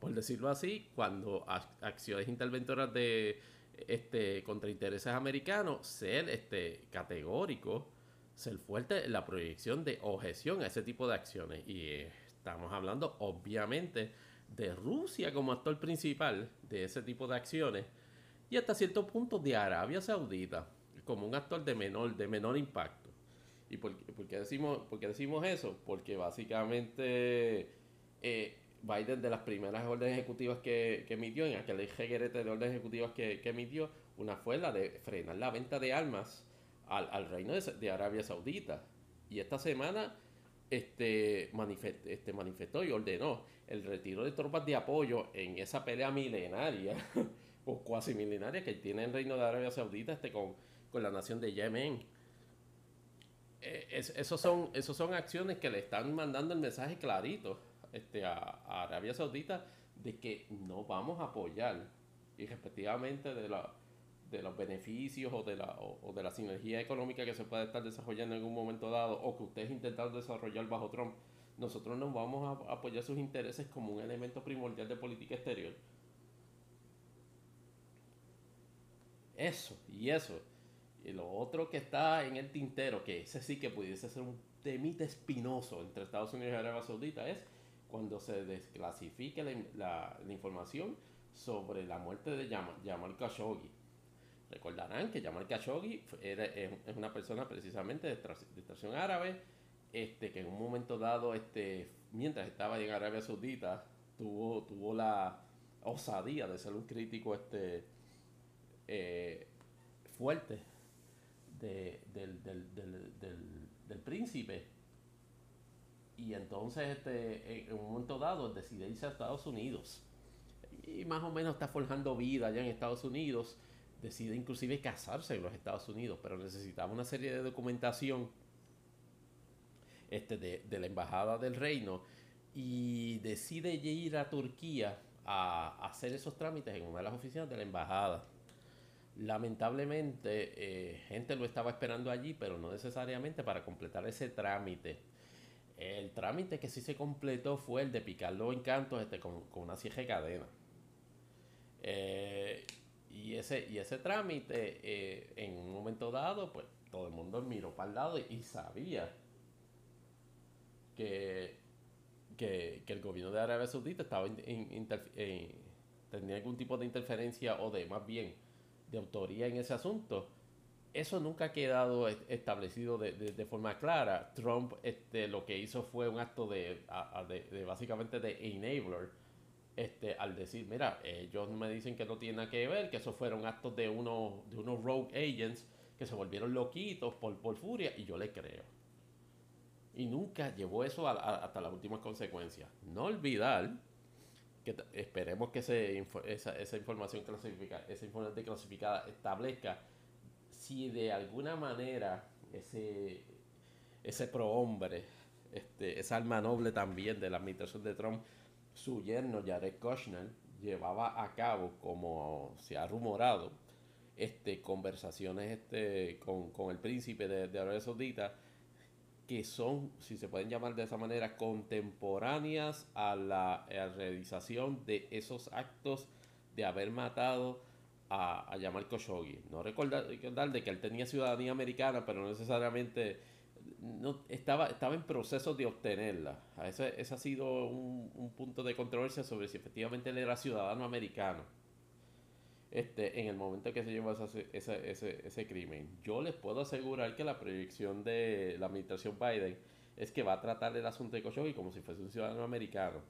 por decirlo así, cuando acciones interventoras de este contra intereses americanos, ser este categórico, ser fuerte en la proyección de objeción a ese tipo de acciones. Y estamos hablando, obviamente, de Rusia como actor principal de ese tipo de acciones y hasta cierto punto de Arabia Saudita como un actor de menor, de menor impacto. ¿Y por, qué decimos, por decimos eso? Porque básicamente eh, Biden de las primeras órdenes ejecutivas que, emitió, en aquel reguerete de órdenes ejecutivas que, emitió, una fue la de frenar la venta de armas al, reino de, Arabia Saudita. Y esta semana este, este, manifestó y ordenó el retiro de tropas de apoyo en esa pelea milenaria o cuasi milenaria que tiene el reino de Arabia Saudita este, con, la nación de Yemen. Eh, esos, son, esos son acciones que le están mandando el mensaje clarito este, a, Arabia Saudita de que no vamos a apoyar y respectivamente de, la, de los beneficios o de, la, o, de la sinergia económica que se puede estar desarrollando en algún momento dado o que ustedes intentaron desarrollar bajo Trump, nosotros no vamos a apoyar sus intereses como un elemento primordial de política exterior. Eso, y eso. Y lo otro que está en el tintero, que ese sí que pudiese ser un temite espinoso entre Estados Unidos y Arabia Saudita, es cuando se desclasifique la, información sobre la muerte de Jamal, Khashoggi. Recordarán que Jamal Khashoggi es una persona precisamente de extracción árabe, este, que en un momento dado, este, mientras estaba en Arabia Saudita, tuvo, tuvo la osadía de ser un crítico este, eh, fuerte del, del príncipe y entonces este, en un momento dado decide irse a Estados Unidos. Y más o menos está forjando vida allá en Estados Unidos. Decide inclusive casarse en los Estados Unidos, pero necesitaba una serie de documentación este, de, la Embajada del Reino y decide ir a Turquía a, hacer esos trámites en una de las oficinas de la Embajada. Lamentablemente, eh, gente lo estaba esperando allí, pero no necesariamente para completar ese trámite el trámite que sí se completó fue el de picarlo en cantos este, con, una sierra de cadena. Eh, y, ese, y ese trámite, eh, en un momento dado, pues todo el mundo miró para el lado y, sabía que, que, el gobierno de Arabia Saudita estaba tenía algún tipo de interferencia o de más bien de autoría en ese asunto eso nunca ha quedado establecido de, forma clara. Trump este, lo que hizo fue un acto de, básicamente de enabler, este, al decir, mira, ellos me dicen que no tiene nada que ver, que eso fueron actos de, uno, de unos rogue agents que se volvieron loquitos por, por furia, y yo le creo. Y nunca llevó eso hasta las últimas consecuencias. No olvidar que esperemos que esa, esa información clasificada, esa información clasificada establezca si de alguna manera ese, ese prohombre, este, esa alma noble también de la administración de Trump, su yerno Jared Kushner, llevaba a cabo, como se ha rumorado, este, conversaciones este, con, el príncipe de, Arabia Saudita que son, si se pueden llamar de esa manera, contemporáneas a la realización de esos actos de haber matado a, a Jamal Khashoggi. No recordar, de que él tenía ciudadanía americana, pero no necesariamente no, estaba, estaba en proceso de obtenerla. Ese, ese ha sido un, punto de controversia sobre si efectivamente él era ciudadano americano. este, en el momento que se llevó ese, ese, ese, crimen. Yo les puedo asegurar que la proyección de la administración Biden es que va a tratar el asunto de Khashoggi como si fuese un ciudadano americano.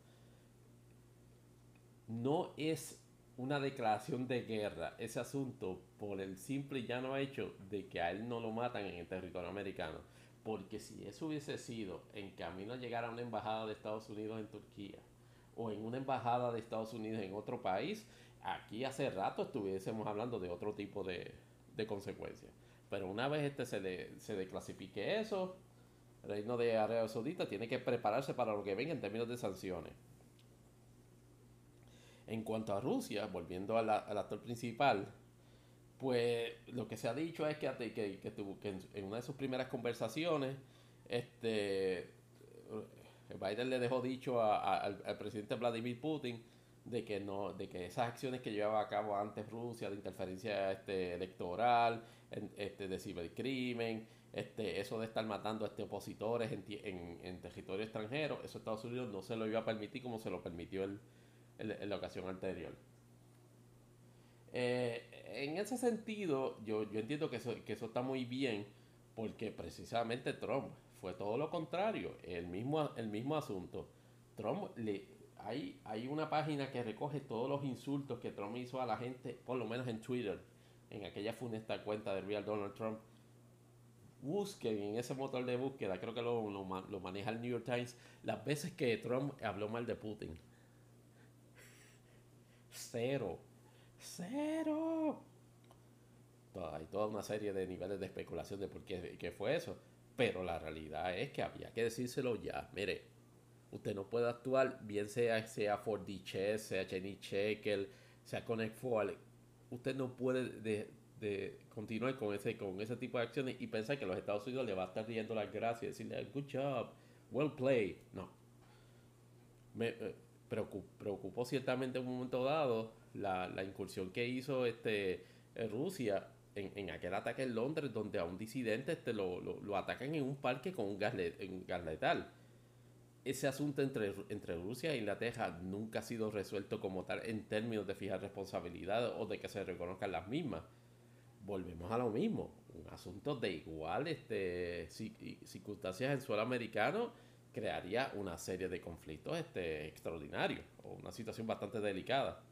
No es una declaración de guerra ese asunto por el simple y llano hecho de que a él no lo matan en el territorio americano. Porque si eso hubiese sido en camino a llegar a una embajada de Estados Unidos en Turquía o en una embajada de Estados Unidos en otro país, aquí hace rato estuviésemos hablando de otro tipo de, consecuencias. Pero una vez este se, se declasifique eso, el reino de Arabia Saudita tiene que prepararse para lo que venga en términos de sanciones. En cuanto a Rusia, volviendo al actor principal, pues lo que se ha dicho es que, que, que, en, una de sus primeras conversaciones, este, Biden le dejó dicho al, presidente Vladimir Putin de que no de que esas acciones que llevaba a cabo antes Rusia de interferencia este, electoral este de cibercrimen este eso de estar matando a este opositores en, en, territorio extranjero eso Estados Unidos no se lo iba a permitir como se lo permitió el, en la ocasión anterior eh, en ese sentido yo, yo entiendo que eso, que eso está muy bien porque precisamente Trump fue todo lo contrario el mismo el mismo asunto Trump le hay, hay una página que recoge todos los insultos que Trump hizo a la gente, por lo menos en Twitter, en aquella funesta cuenta de Real Donald Trump. Busquen en ese motor de búsqueda, creo que lo, lo, maneja el New York Times, las veces que Trump habló mal de Putin. Cero. Cero. hay toda una serie de niveles de especulación de por qué, qué fue eso. Pero la realidad es que había que decírselo ya. Mire, Usted no puede actuar, bien sea, sea 4D Chess, sea Jenny Checker, sea Connect Four. Usted no puede de, continuar con ese, con ese tipo de acciones y pensar que los Estados Unidos le va a estar riendo las gracias y decirle, good job, well played. No. Eh, preocupó, ciertamente en un momento dado la, incursión que hizo este eh, Rusia en, aquel ataque en Londres donde a un disidente este, lo, lo, atacan en un parque con un gas, un letal ese asunto entre, entre Rusia e Inglaterra nunca ha sido resuelto como tal en términos de fijar responsabilidad o de que se reconozcan las mismas. Volvemos a lo mismo, un asunto de igual este, circunstancias en suelo americano crearía una serie de conflictos este, extraordinarios o una situación bastante delicada.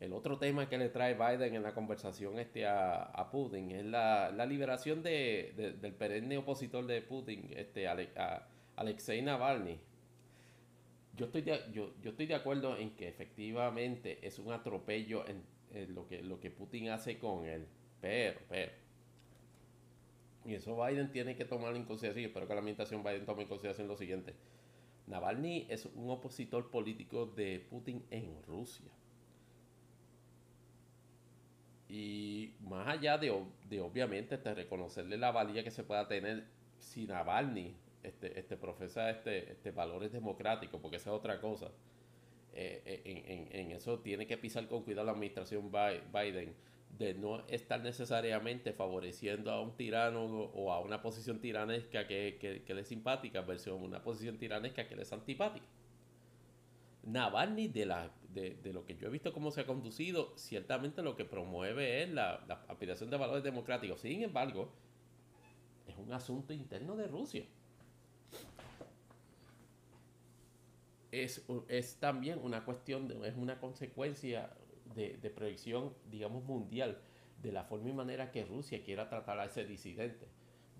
El otro tema que le trae Biden en la conversación este a, Putin es la, liberación de, del perenne opositor de Putin, este, a, Alexei Navalny, yo estoy, de, yo, estoy de acuerdo en que efectivamente es un atropello en, lo, que, lo que Putin hace con él, pero, pero, y eso Biden tiene que tomar en consideración, espero que la administración Biden tome en consideración lo siguiente, Navalny es un opositor político de Putin en Rusia. Y más allá de, de obviamente de reconocerle la valía que se pueda tener si Navalny este, este, profesa este, este valores democráticos, porque esa es otra cosa. Eh, eh, en, eso tiene que pisar con cuidado la administración Biden de no estar necesariamente favoreciendo a un tirano o a una posición tiranesca que, que, le es simpática versus una posición tiranesca que le es antipática. Navalny, de, la, de, de, lo que yo he visto cómo se ha conducido, ciertamente lo que promueve es la, la aspiración de valores democráticos. Sin embargo, es un asunto interno de Rusia. es, es también una cuestión, de, es una consecuencia de, de proyección, digamos, mundial de la forma y manera que Rusia quiera tratar a ese disidente.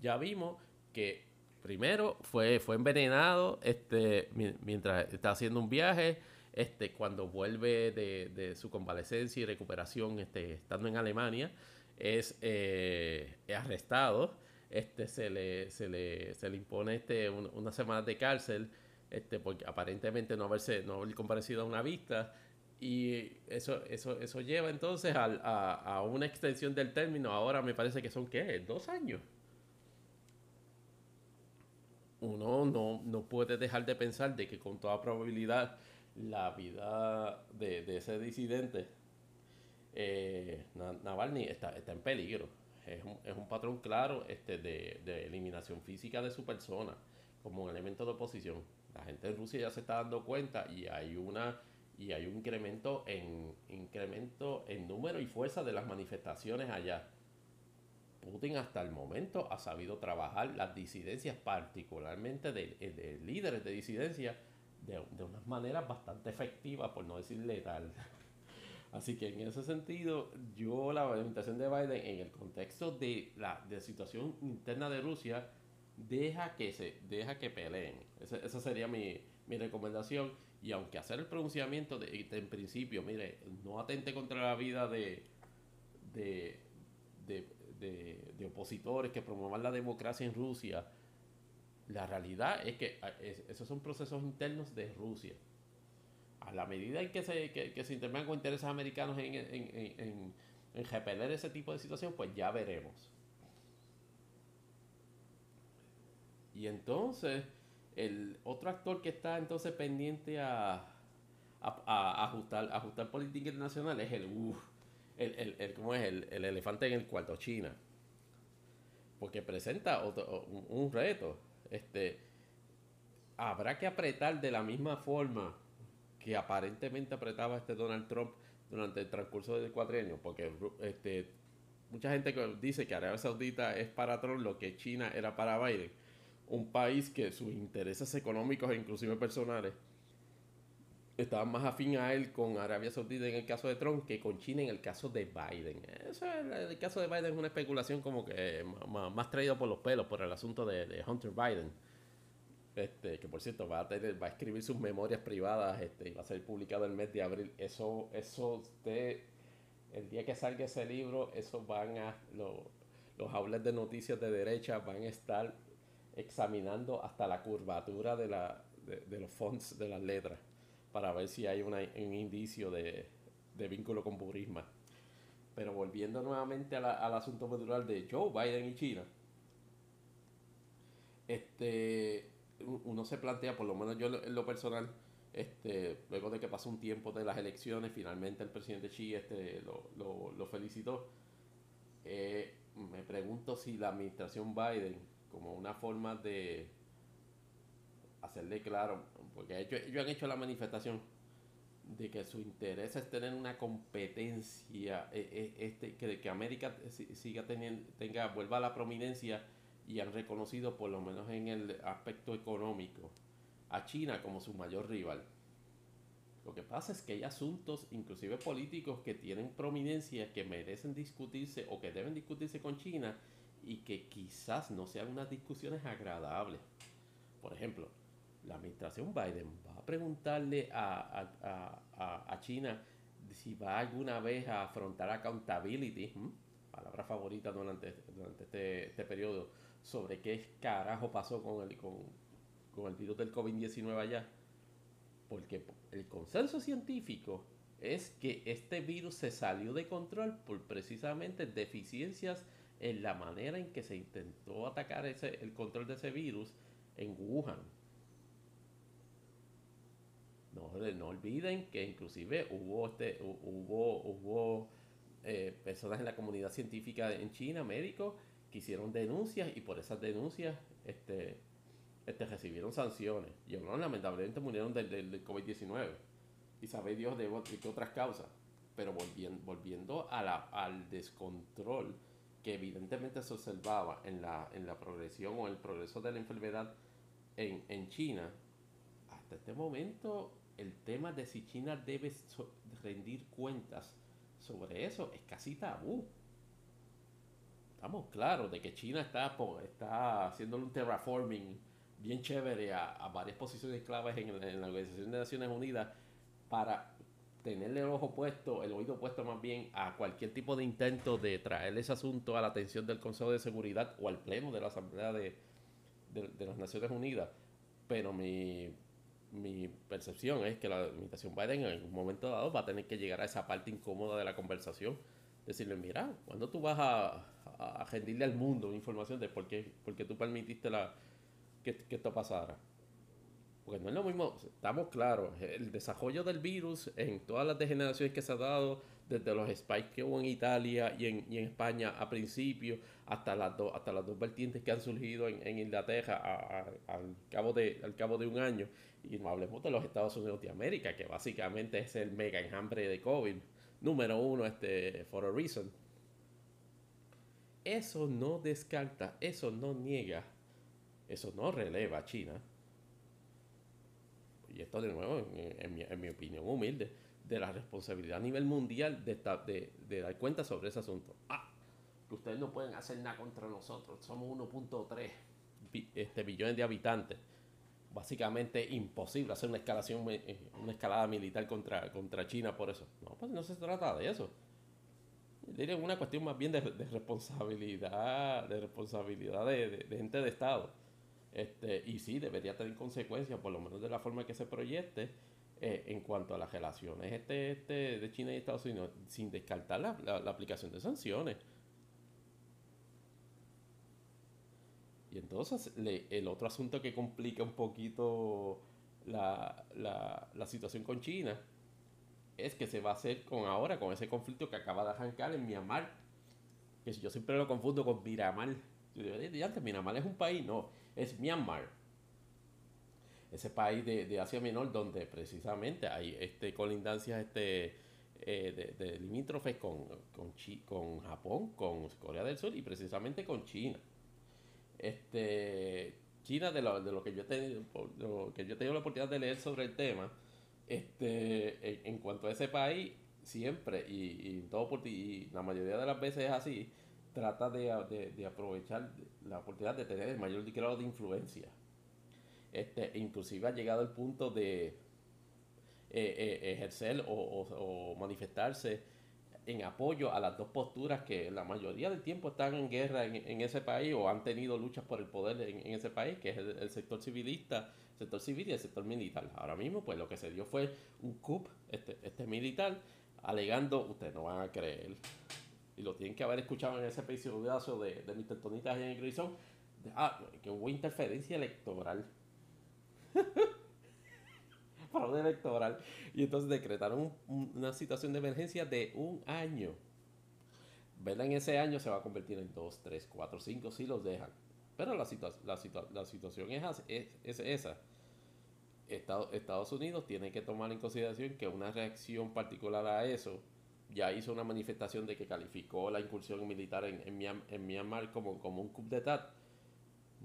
Ya vimos que primero fue, fue envenenado este, mientras está haciendo un viaje, este, cuando vuelve de, de su convalecencia y recuperación, este, estando en Alemania, es, eh, arrestado, este, se, le, se, le, se le impone este, una semana de cárcel este, porque aparentemente no haberse, no haber comparecido a una vista. Y eso, eso, eso lleva entonces a, a, una extensión del término. Ahora me parece que son, ¿qué? Dos años. Uno no, no puede dejar de pensar de que con toda probabilidad la vida de, de ese disidente, eh, Navalny, está, está en peligro. Es un, es un patrón claro este, de, de eliminación física de su persona como un elemento de oposición. La gente en Rusia ya se está dando cuenta y hay una y hay un incremento en, incremento en número y fuerza de las manifestaciones allá. Putin hasta el momento ha sabido trabajar las disidencias, particularmente de, líderes de disidencia, de, de unas maneras bastante efectivas, por no decir letal. Así que en ese sentido, yo la invitación de Biden en el contexto de la de situación interna de Rusia, deja que se deja que peleen. Esa, sería mi, mi recomendación y aunque hacer el pronunciamiento de, en principio, mire, no atente contra la vida de, de, de, opositores que promuevan la democracia en Rusia, la realidad es que esos son procesos internos de Rusia. A la medida en que se, que, se intervengan con intereses americanos en, en, en, en repeler ese tipo de situación, pues ya veremos. Y entonces, el otro actor que está entonces pendiente a, ajustar, ajustar política internacional es el, el, el, ¿cómo es? El, elefante en el cuarto, China. Porque presenta un, reto. Este, habrá que apretar de la misma forma que aparentemente apretaba este Donald Trump durante el transcurso del cuatrienio, porque este, mucha gente dice que Arabia Saudita es para Trump lo que China era para Biden un país que sus intereses económicos e inclusive personales estaban más afín a él con Arabia Saudita en el caso de Trump que con China en el caso de Biden. Eso el caso de Biden es una especulación como que más, traída por los pelos por el asunto de, Hunter Biden. Este, que por cierto va a tener, va a escribir sus memorias privadas este, y va a ser publicado el mes de abril. Eso, eso usted, el día que salga ese libro, eso van a, los outlets de noticias de derecha van a estar examinando hasta la curvatura de, la, de, los fonts de las letras para ver si hay un indicio de, vínculo con Burisma. Pero volviendo nuevamente al asunto cultural de Joe Biden y China, este, uno se plantea, por lo menos yo en lo personal, este, luego de que pasó un tiempo de las elecciones, finalmente el presidente Xi este, lo, felicitó. Eh, me pregunto si la administración Biden como una forma de hacerle claro, porque ellos, han hecho la manifestación de que su interés es tener una competencia, e, e, este, que, que América siga teniendo, tenga, vuelva a la prominencia y han reconocido, por lo menos en el aspecto económico, a China como su mayor rival. Lo que pasa es que hay asuntos, inclusive políticos, que tienen prominencia, que merecen discutirse o que deben discutirse con China y que quizás no sean unas discusiones agradables. Por ejemplo, la administración Biden va a preguntarle a, a, a, China si va alguna vez a afrontar accountability, palabra favorita durante, durante este, este, periodo, sobre qué carajo pasó con el, con, con el virus del COVID-19 allá. Porque el consenso científico es que este virus se salió de control por precisamente deficiencias en la manera en que se intentó atacar ese, el control de ese virus en Wuhan. No, no olviden que inclusive hubo, este, hubo, hubo eh, personas en la comunidad científica en China, médicos, que hicieron denuncias y por esas denuncias este, este, recibieron sanciones. Y no, lamentablemente murieron del, del, COVID-19. Y sabe Dios de, de, otras causas. Pero volviendo, volviendo a al descontrol que evidentemente se observaba en la, en la progresión o el progreso de la enfermedad en, en China, hasta este momento el tema de si China debe rendir cuentas sobre eso es casi tabú. Estamos claros de que China está, está haciendo un terraforming bien chévere a, varias posiciones claves en la Organización de Naciones Unidas para tenerle el ojo puesto, el oído puesto más bien a cualquier tipo de intento de traer ese asunto a la atención del Consejo de Seguridad o al Pleno de la Asamblea de, de, las Naciones Unidas. Pero mi, mi percepción es que la administración Biden en algún momento dado va a tener que llegar a esa parte incómoda de la conversación. Decirle, mira, cuando tú vas a, a, rendirle al mundo información de por qué, por qué tú permitiste la, que, que esto pasara? Porque no es lo mismo, estamos claros, el desarrollo del virus en todas las degeneraciones que se ha dado desde los spikes que hubo en Italia y en, España a principio, hasta las, dos hasta las dos vertientes que han surgido en, Inglaterra al, cabo de, al cabo de un año. Y no hablemos de los Estados Unidos de América, que básicamente es el mega enjambre de COVID, número uno, este, for a reason. Eso no descarta, eso no niega, eso no releva a China. Y esto de nuevo, en mi opinión humilde, de la responsabilidad a nivel mundial de, dar cuenta sobre ese asunto. Ah, que ustedes no pueden hacer nada contra nosotros, somos 1.3 este, billones de habitantes. Básicamente imposible hacer una escalación, eh, una escalada militar contra, contra China por eso. No, pues no se trata de eso. Diría una cuestión más bien de, responsabilidad, de responsabilidad de, gente de Estado. Este, y sí, debería tener consecuencias, por lo menos de la forma que se proyecte eh, en cuanto a las relaciones este, este de China y Estados Unidos, sin descartar la, la, aplicación de sanciones. Y entonces el otro asunto que complica un poquito la, la, la, situación con China es que se va a hacer con ahora, con ese conflicto que acaba de arrancar en Myanmar. Que yo siempre lo confundo con Miramar. Yo digo, antes, Myanmar es un país, no, es Myanmar ese país de, Asia Menor donde precisamente hay este colindancias este, eh, de, limítrofes con, con, con Japón, con Corea del Sur y precisamente con China. Este, China, de lo, de lo que yo he tenido, que yo la oportunidad de leer sobre el tema, este, en, cuanto a ese país, siempre y, y todo por, y la mayoría de las veces es así, trata de, de aprovechar la oportunidad de tener el mayor grado de influencia este, inclusive ha llegado el punto de eh, eh, ejercer o, manifestarse en apoyo a las dos posturas que la mayoría del tiempo están en guerra en, ese país o han tenido luchas por el poder en, ese país, que es el, sector civilista, sector civil y el sector militar. Ahora mismo, pues lo que se dio fue un coup este, este militar, alegando, ustedes no van a creer, y lo tienen que haber escuchado en ese episodio de, de Mr. Tonitas en el ah, que hubo interferencia electoral fraude electoral. Y entonces decretaron una situación de emergencia de un año. ¿Verdad? En ese año se va a convertir en dos, tres, cuatro, cinco si los dejan. Pero la, la, la situación es, esa. Estados, Unidos tiene que tomar en consideración que una reacción particular a eso ya hizo una manifestación de que calificó la incursión militar en, en, Myanmar como, como un coup d'etat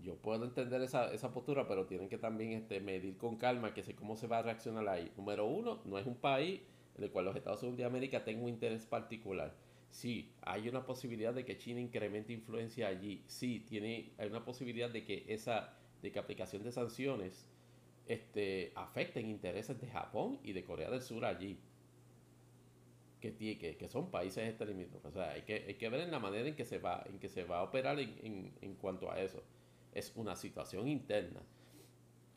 yo puedo entender esa, esa postura, pero tienen que también este, medir con calma que sé cómo se va a reaccionar ahí. Número uno, no es un país en el cual los Estados Unidos de América tengan un interés particular. Sí, hay una posibilidad de que China incremente influencia allí. Sí, tiene, hay una posibilidad de que esa de que aplicación de sanciones este, afecten intereses de Japón y de Corea del Sur allí. Que, que, que son países este O sea, hay que, hay que ver en la manera en que se va, en que se va a operar en, en, en cuanto a eso es una situación interna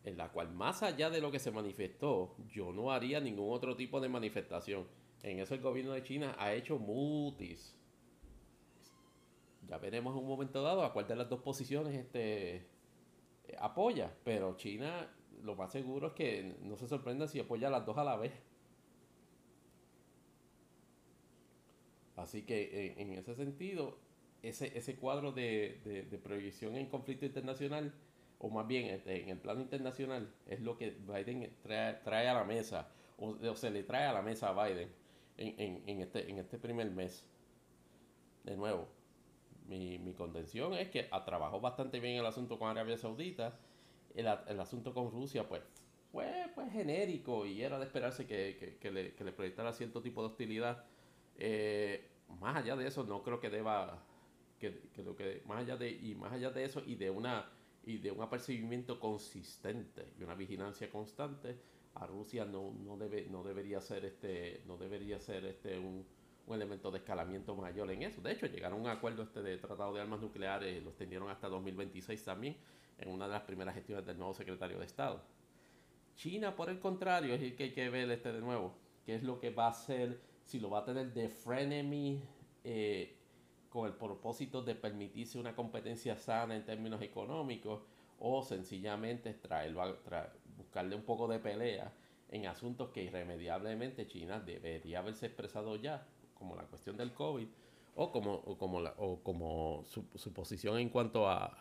en la cual más allá de lo que se manifestó, yo no haría ningún otro tipo de manifestación. En eso el gobierno de China ha hecho mutis. Ya veremos en un momento dado a cuál de las dos posiciones este, apoya, pero China lo más seguro es que no se sorprenda si apoya las dos a la vez. Así que en ese sentido, ese, ese cuadro de, de, prohibición en conflicto internacional, o más bien este, en el plano internacional, es lo que Biden trae, trae a la mesa, o, se le trae a la mesa a Biden en, en, este, en este primer mes. De nuevo, mi, mi contención es que ha trabajado bastante bien el asunto con Arabia Saudita, el, el asunto con Rusia, pues fue pues, genérico y era de esperarse que, que, que, le, que le proyectara cierto tipo de hostilidad. Eh, más allá de eso, no creo que deba que, lo que más allá de y más allá de eso y de una y de un apercibimiento consistente y una vigilancia constante a Rusia no, no debe no debería ser este no debería ser este un, un, elemento de escalamiento mayor en eso. De hecho llegaron a un acuerdo este de tratado de armas nucleares lo extendieron hasta 2026 también en una de las primeras gestiones del nuevo secretario de Estado. China por el contrario es el que hay que ver este de nuevo qué es lo que va a hacer si lo va a tener de frenemy eh, con el propósito de permitirse una competencia sana en términos económicos o sencillamente traer, buscarle un poco de pelea en asuntos que irremediablemente China debería haberse expresado ya como la cuestión del COVID o como, o como, la, o como su, su, posición en cuanto a,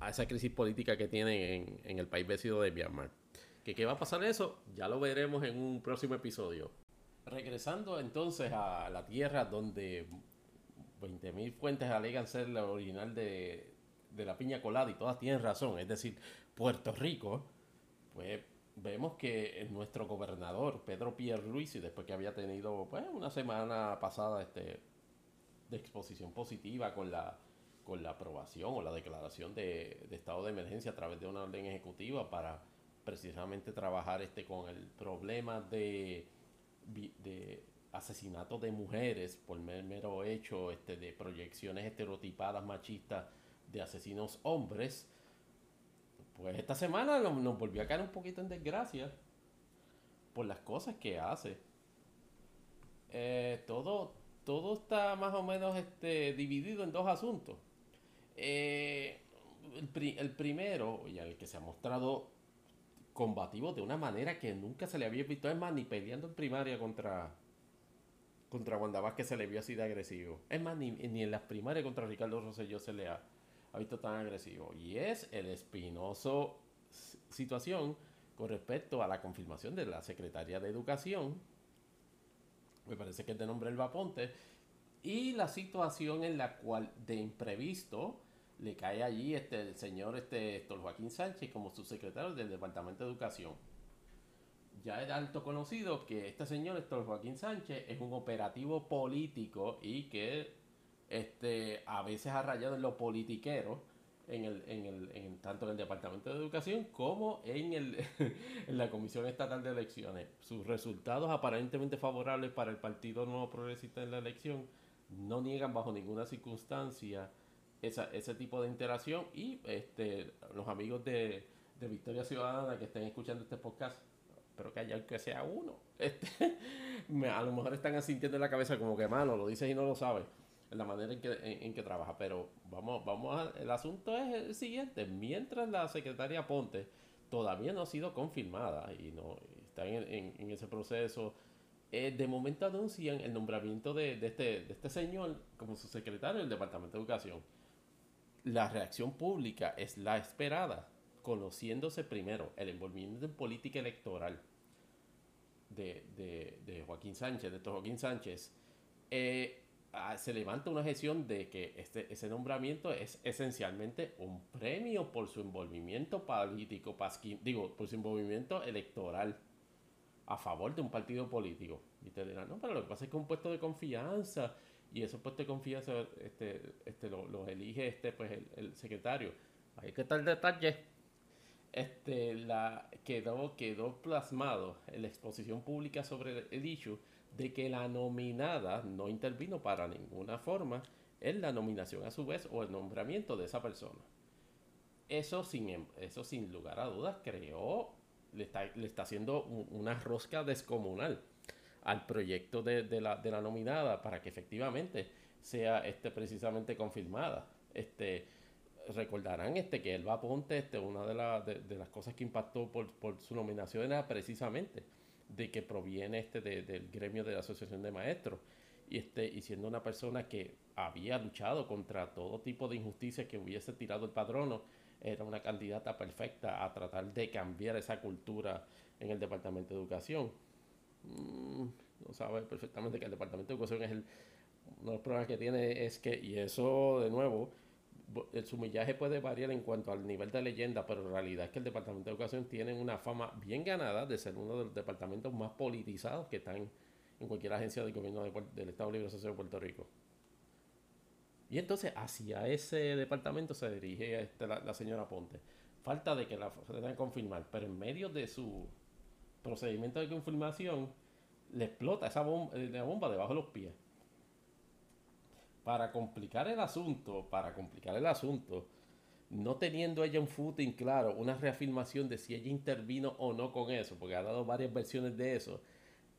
a, esa crisis política que tienen en, en el país vecino de Myanmar. ¿Que ¿Qué va a pasar eso? Ya lo veremos en un próximo episodio. Regresando entonces a la tierra donde 20.000 fuentes alegan ser la original de, de la piña colada y todas tienen razón, es decir, Puerto Rico, pues vemos que nuestro gobernador Pedro Pierluisi, después que había tenido pues una semana pasada este de exposición positiva con la con la aprobación o la declaración de, de, estado de emergencia a través de una orden ejecutiva para precisamente trabajar este con el problema de, de asesinatos de mujeres por mero hecho este, de proyecciones estereotipadas machistas de asesinos hombres, pues esta semana nos, volvió a caer un poquito en desgracia por las cosas que hace. Eh, todo, todo está más o menos este, dividido en dos asuntos. Eh, el, el, primero, y el que se ha mostrado combativo de una manera que nunca se le había visto, es más, ni peleando en primaria contra, contra Wanda Vázquez se le vio así de agresivo. Es más, ni, ni en las primarias contra Ricardo Rosselló se le ha, visto tan agresivo. Y es el espinoso situación con respecto a la confirmación de la Secretaría de Educación, me parece que es de nombre Elba Ponte, y la situación en la cual de imprevisto le cae allí este, el señor este, Héctor Joaquín Sánchez como subsecretario del Departamento de Educación. Ya es alto conocido que este señor Héctor Joaquín Sánchez es un operativo político y que este, a veces ha rayado en lo politiquero, en el, en el, en, tanto en el Departamento de Educación como en, el, en la Comisión Estatal de Elecciones. Sus resultados aparentemente favorables para el Partido Nuevo Progresista en la elección no niegan bajo ninguna circunstancia esa, ese tipo de interacción y este, los amigos de, de Victoria Ciudadana que estén escuchando este podcast espero que haya que sea uno. Este, a lo mejor están asintiendo en la cabeza como que, mano, lo dices y no lo sabes en la manera en que, en, que trabaja. Pero vamos, vamos a, el asunto es el siguiente. Mientras la secretaria Ponte todavía no ha sido confirmada y no está en, en, ese proceso, eh, de momento anuncian el nombramiento de, de, este, de este señor como su secretario del Departamento de Educación. La reacción pública es la esperada, conociéndose primero el envolvimiento en política electoral de, de, Joaquín Sánchez, de Joaquín Sánchez. Eh, Ah, se levanta una gestión de que este, ese nombramiento es esencialmente un premio por su envolvimiento político, digo, por su envolvimiento electoral a favor de un partido político. Y te dirán, no, pero lo que pasa es que un puesto de confianza y esos puestos de confianza este, este, los lo elige este, pues, el, secretario. Hay que estar detalle. Este, quedó, quedó plasmado en la exposición pública sobre el issue de que la nominada no intervino para ninguna forma en la nominación a su vez o el nombramiento de esa persona. Eso sin, em, eso sin lugar a dudas creó, le está, le está haciendo una rosca descomunal al proyecto de, de, la, de, la, nominada para que efectivamente sea este, precisamente confirmada. Este, recordarán este, que Elba Ponte, este, una de, la, de, las cosas que impactó por, por su nominación era precisamente de que proviene este de, del gremio de la Asociación de Maestros. Y, este, y siendo una persona que había luchado contra todo tipo de injusticias que hubiese tirado el padrono, era una candidata perfecta a tratar de cambiar esa cultura en el Departamento de Educación. Mm, no sabe perfectamente que el Departamento de Educación es el, uno de los problemas que tiene es que, y eso de nuevo, el sumillaje puede variar en cuanto al nivel de leyenda, pero la realidad es que el Departamento de Educación tiene una fama bien ganada de ser uno de los departamentos más politizados que están en cualquier agencia del gobierno de, del Estado Libre Asociado de Puerto Rico. Y entonces hacia ese departamento se dirige este, la, señora Ponte. Falta de que la que confirmar, pero en medio de su procedimiento de confirmación le explota esa bomba, la bomba debajo de los pies para complicar el asunto, para complicar el asunto, no teniendo ella un footing claro, una reafirmación de si ella intervino o no con eso, porque ha dado varias versiones de eso,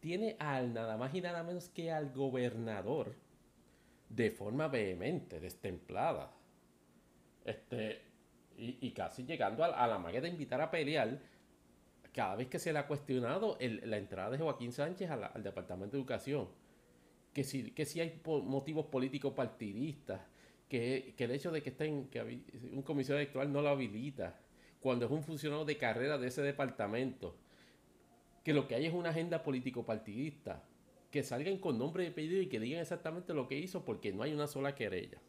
tiene al nada más y nada menos que al gobernador de forma vehemente, destemplada. Este, y, casi llegando a, a la manera de invitar a pelear cada vez que se le ha cuestionado la entrada de Joaquín Sánchez al Departamento de Educación que si, que si hay motivos políticos partidistas, que, que, el hecho de que, estén, que un comisionado electoral no lo habilita, cuando es un funcionario de carrera de ese departamento, que lo que hay es una agenda político-partidista, que salgan con nombre y apellido y que digan exactamente lo que hizo porque no hay una sola querella.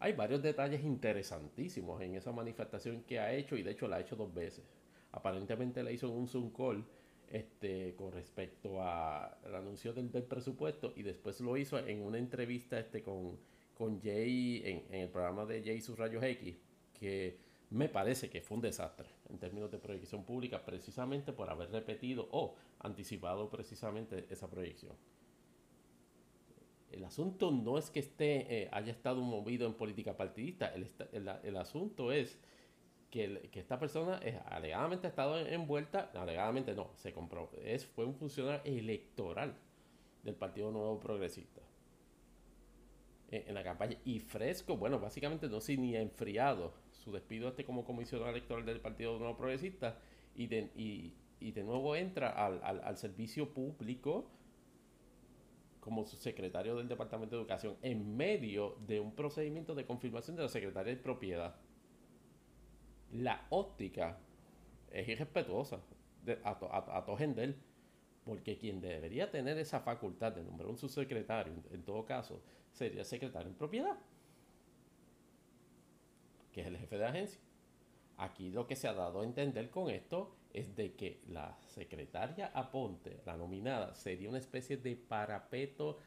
Hay varios detalles interesantísimos en esa manifestación que ha hecho y de hecho la ha hecho dos veces. Aparentemente la hizo en un Zoom call este, con respecto al anuncio del, presupuesto y después lo hizo en una entrevista este, con, con Jay en, el programa de Jay sus rayos X que me parece que fue un desastre en términos de proyección pública precisamente por haber repetido o anticipado precisamente esa proyección. El asunto no es que esté, eh, haya estado movido en política partidista, el, el, asunto es que, esta persona es, alegadamente ha estado envuelta, alegadamente no, se compró, es, fue un funcionario electoral del Partido Nuevo Progresista en, la campaña. Y Fresco, bueno, básicamente no se ni enfriado su despido este como comisionado electoral del Partido Nuevo Progresista y de, y, y de nuevo entra al, al, al servicio público como secretario del Departamento de Educación en medio de un procedimiento de confirmación de la Secretaría de Propiedad. La óptica es irrespetuosa a, a, a porque quien debería tener esa facultad de nombrar un subsecretario, en todo caso, sería el secretario en propiedad, que es el jefe de agencia. Aquí lo que se ha dado a entender con esto es de que la secretaria Aponte, la nominada, sería una especie de parapeto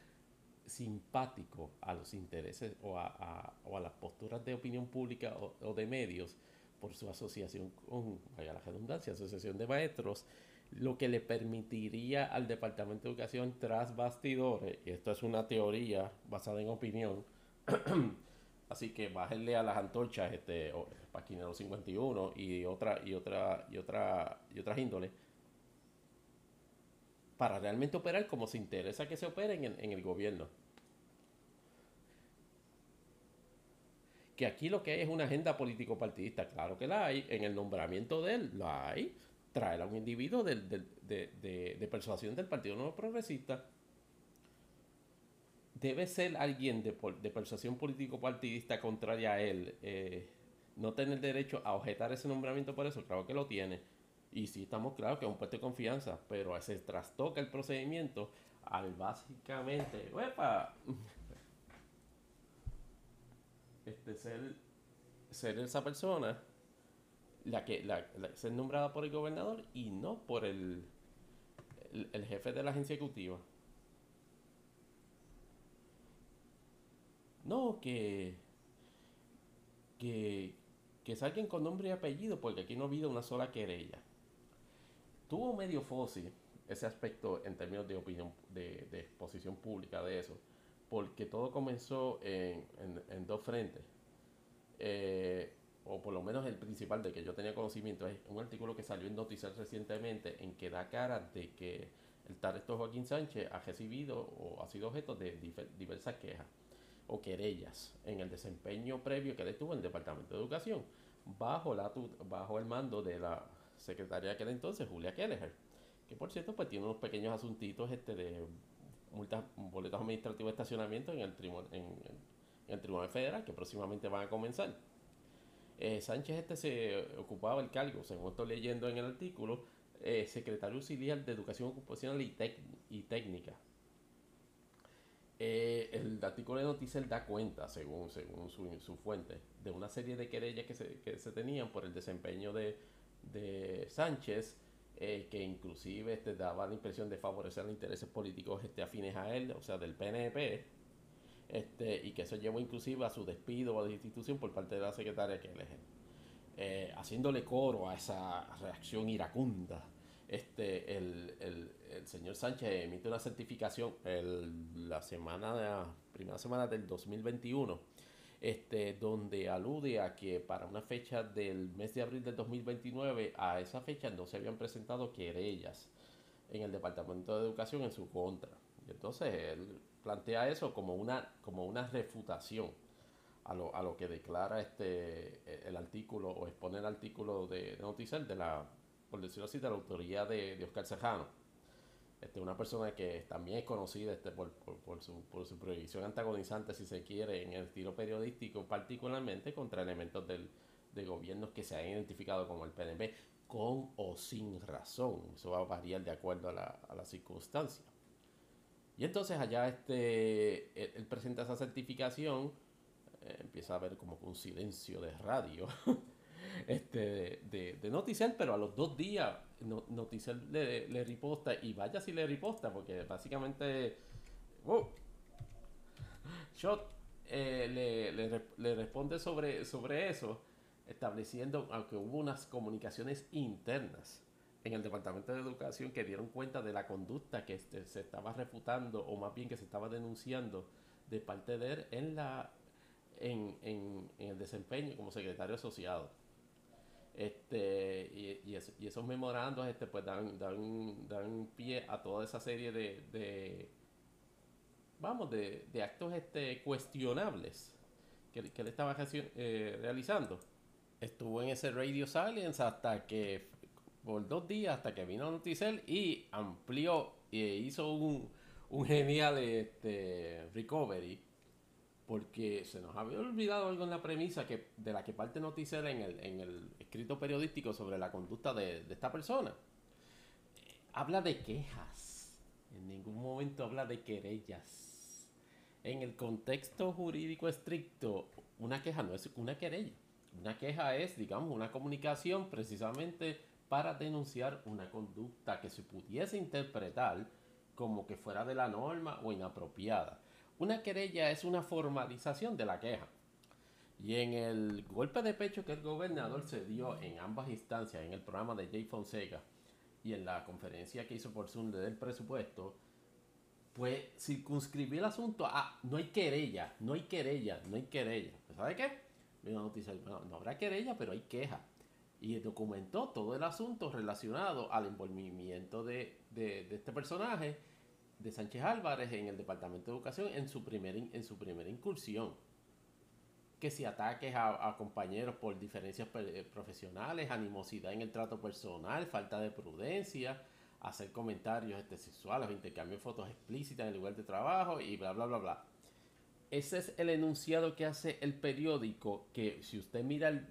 simpático a los intereses o a, las posturas de opinión pública o, de medios por su asociación con, vaya la redundancia, asociación de maestros, lo que le permitiría al Departamento de Educación tras bastidores, y esto es una teoría basada en opinión, Así que bájenle a las antorchas, este, Paquinero 51 y otra, y otra, y otra, y otras índoles. Para realmente operar como se interesa que se operen en, en el gobierno. Que aquí lo que hay es una agenda político-partidista, claro que la hay, en el nombramiento de él, la hay. Traer a un individuo de, de, de persuasión del Partido Nuevo Progresista debe ser alguien de, de persuasión político-partidista contraria a él, eh, no tener derecho a objetar ese nombramiento por eso, claro que lo tiene. Y sí estamos claros que es un puesto de confianza, pero se trastoca el procedimiento al básicamente, ¡Uepa! Este, ser, ser esa persona la que la, ser nombrada por el gobernador y no por el, el jefe de la agencia ejecutiva. No, que, que, que salgan con nombre y apellido, porque aquí no ha habido una sola querella. Tuvo medio fósil ese aspecto en términos de opinión, de, de exposición pública de eso, porque todo comenzó en, en, dos frentes. Eh, o por lo menos el principal de que yo tenía conocimiento es un artículo que salió en Noticias recientemente en que da cara de que el tal Joaquín Sánchez ha recibido o ha sido objeto de diversas quejas o querellas en el desempeño previo que él tuvo en el Departamento de Educación, bajo, la, bajo el mando de la secretaria de aquel entonces, Julia Kelleher, que por cierto pues tiene unos pequeños asuntitos este de multas, boletos administrativos de estacionamiento en el, tribunal, en, el Tribunal Federal que próximamente van a comenzar. Eh, Sánchez este se ocupaba el cargo, según estoy leyendo en el artículo, eh, secretario auxiliar de Educación Ocupacional y, y Técnica eh, el artículo de noticias da cuenta, según, según su, su, fuente, de una serie de querellas que se, que se tenían por el desempeño de, de Sánchez, eh, que inclusive este, daba la impresión de favorecer los intereses políticos este, afines a él, o sea, del PNP, este, y que eso llevó inclusive a su despido a la institución por parte de la secretaria que eh, haciéndole coro a esa reacción iracunda este, el, el, el, señor Sánchez emite una certificación el, la semana la primera semana del 2021, este, donde alude a que para una fecha del mes de abril del 2029, a esa fecha no se habían presentado querellas en el Departamento de Educación en su contra. Y entonces él plantea eso como una, como una refutación a lo, a lo que declara este el artículo o expone el artículo de, de noticias de la por decirlo así, de la autoría de, Oscar Sejano. Este, una persona que también es conocida este, por, su, prohibición antagonizante, si se quiere, en el estilo periodístico, particularmente contra elementos del, de gobiernos que se han identificado como el PNP, con o sin razón. Eso va a variar de acuerdo a la, a circunstancia. Y entonces allá este, él, presenta esa certificación, eh, empieza a haber como un silencio de radio este, de, de, pero a los dos días no, le, le, riposta y vaya si le riposta, porque básicamente Shot eh, le, le, le, responde sobre, sobre eso, estableciendo, aunque hubo unas comunicaciones internas en el Departamento de Educación que dieron cuenta de la conducta que este, se estaba refutando, o más bien que se estaba denunciando de parte de él en, la, en, en, en el desempeño como secretario asociado. Este, y, y, esos memorandos este, pues dan, dan, dan pie a toda esa serie de, de vamos, de, de, actos este, cuestionables que, que él estaba eh, realizando. Estuvo en ese Radio Silence hasta que, por dos días, hasta que vino Noticel y amplió e hizo un, un genial este, recovery porque se nos había olvidado algo en la premisa que, de la que parte Noticel en el, en el escrito periodístico sobre la conducta de, esta persona. habla de quejas, en ningún momento habla de querellas. En el contexto jurídico estricto, una queja no es una querella. Una queja es, digamos, una comunicación precisamente para denunciar una conducta que se pudiese interpretar como que fuera de la norma o inapropiada. Una querella es una formalización de la queja. Y en el golpe de pecho que el gobernador se dio en ambas instancias, en el programa de Jay Fonseca y en la conferencia que hizo por Zoom del presupuesto, pues circunscribió el asunto a no hay querella, no hay querella, no hay querella. ¿Sabe qué? noticia, no, habrá querella, pero hay queja. Y documentó todo el asunto relacionado al envolvimiento de este personaje de Sánchez Álvarez en el Departamento de Educación en su, primer, en su primera incursión. Que si ataques a, compañeros por diferencias eh, profesionales, animosidad en el trato personal, falta de prudencia, hacer comentarios este, sexuales, intercambio de fotos explícitas en el lugar de trabajo y bla, bla, bla, bla. Ese es el enunciado que hace el periódico, que si usted mira el,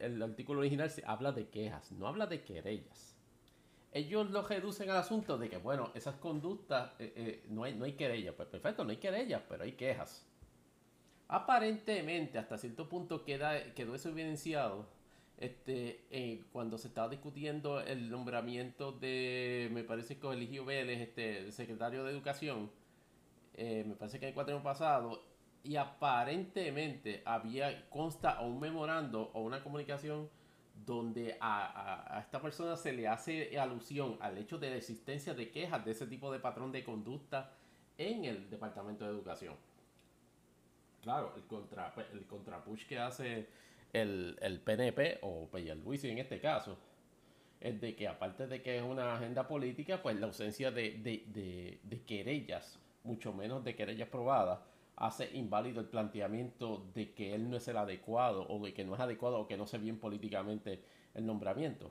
el artículo original, se habla de quejas, no habla de querellas ellos lo reducen al asunto de que, bueno, esas conductas, eh, eh, no, hay, no hay querellas. Pues perfecto, no hay querellas, pero hay quejas. Aparentemente, hasta cierto punto queda, quedó eso evidenciado este, eh, cuando se estaba discutiendo el nombramiento de, me parece que Eligio Vélez, este, secretario de Educación, me parece que en el cuatro pasado, y aparentemente había, consta o un memorando o una comunicación donde a, esta persona se le hace alusión al hecho de la existencia de quejas de ese tipo de patrón de conducta en el Departamento de Educación. Claro, el, contra, el contrapush que hace el, el PNP o Luis en este caso es de que aparte de que es una agenda política, pues la ausencia de, de, de querellas, mucho menos de querellas probadas, hace inválido el planteamiento de que él no es el adecuado o de que no es adecuado o que no sé bien políticamente el nombramiento.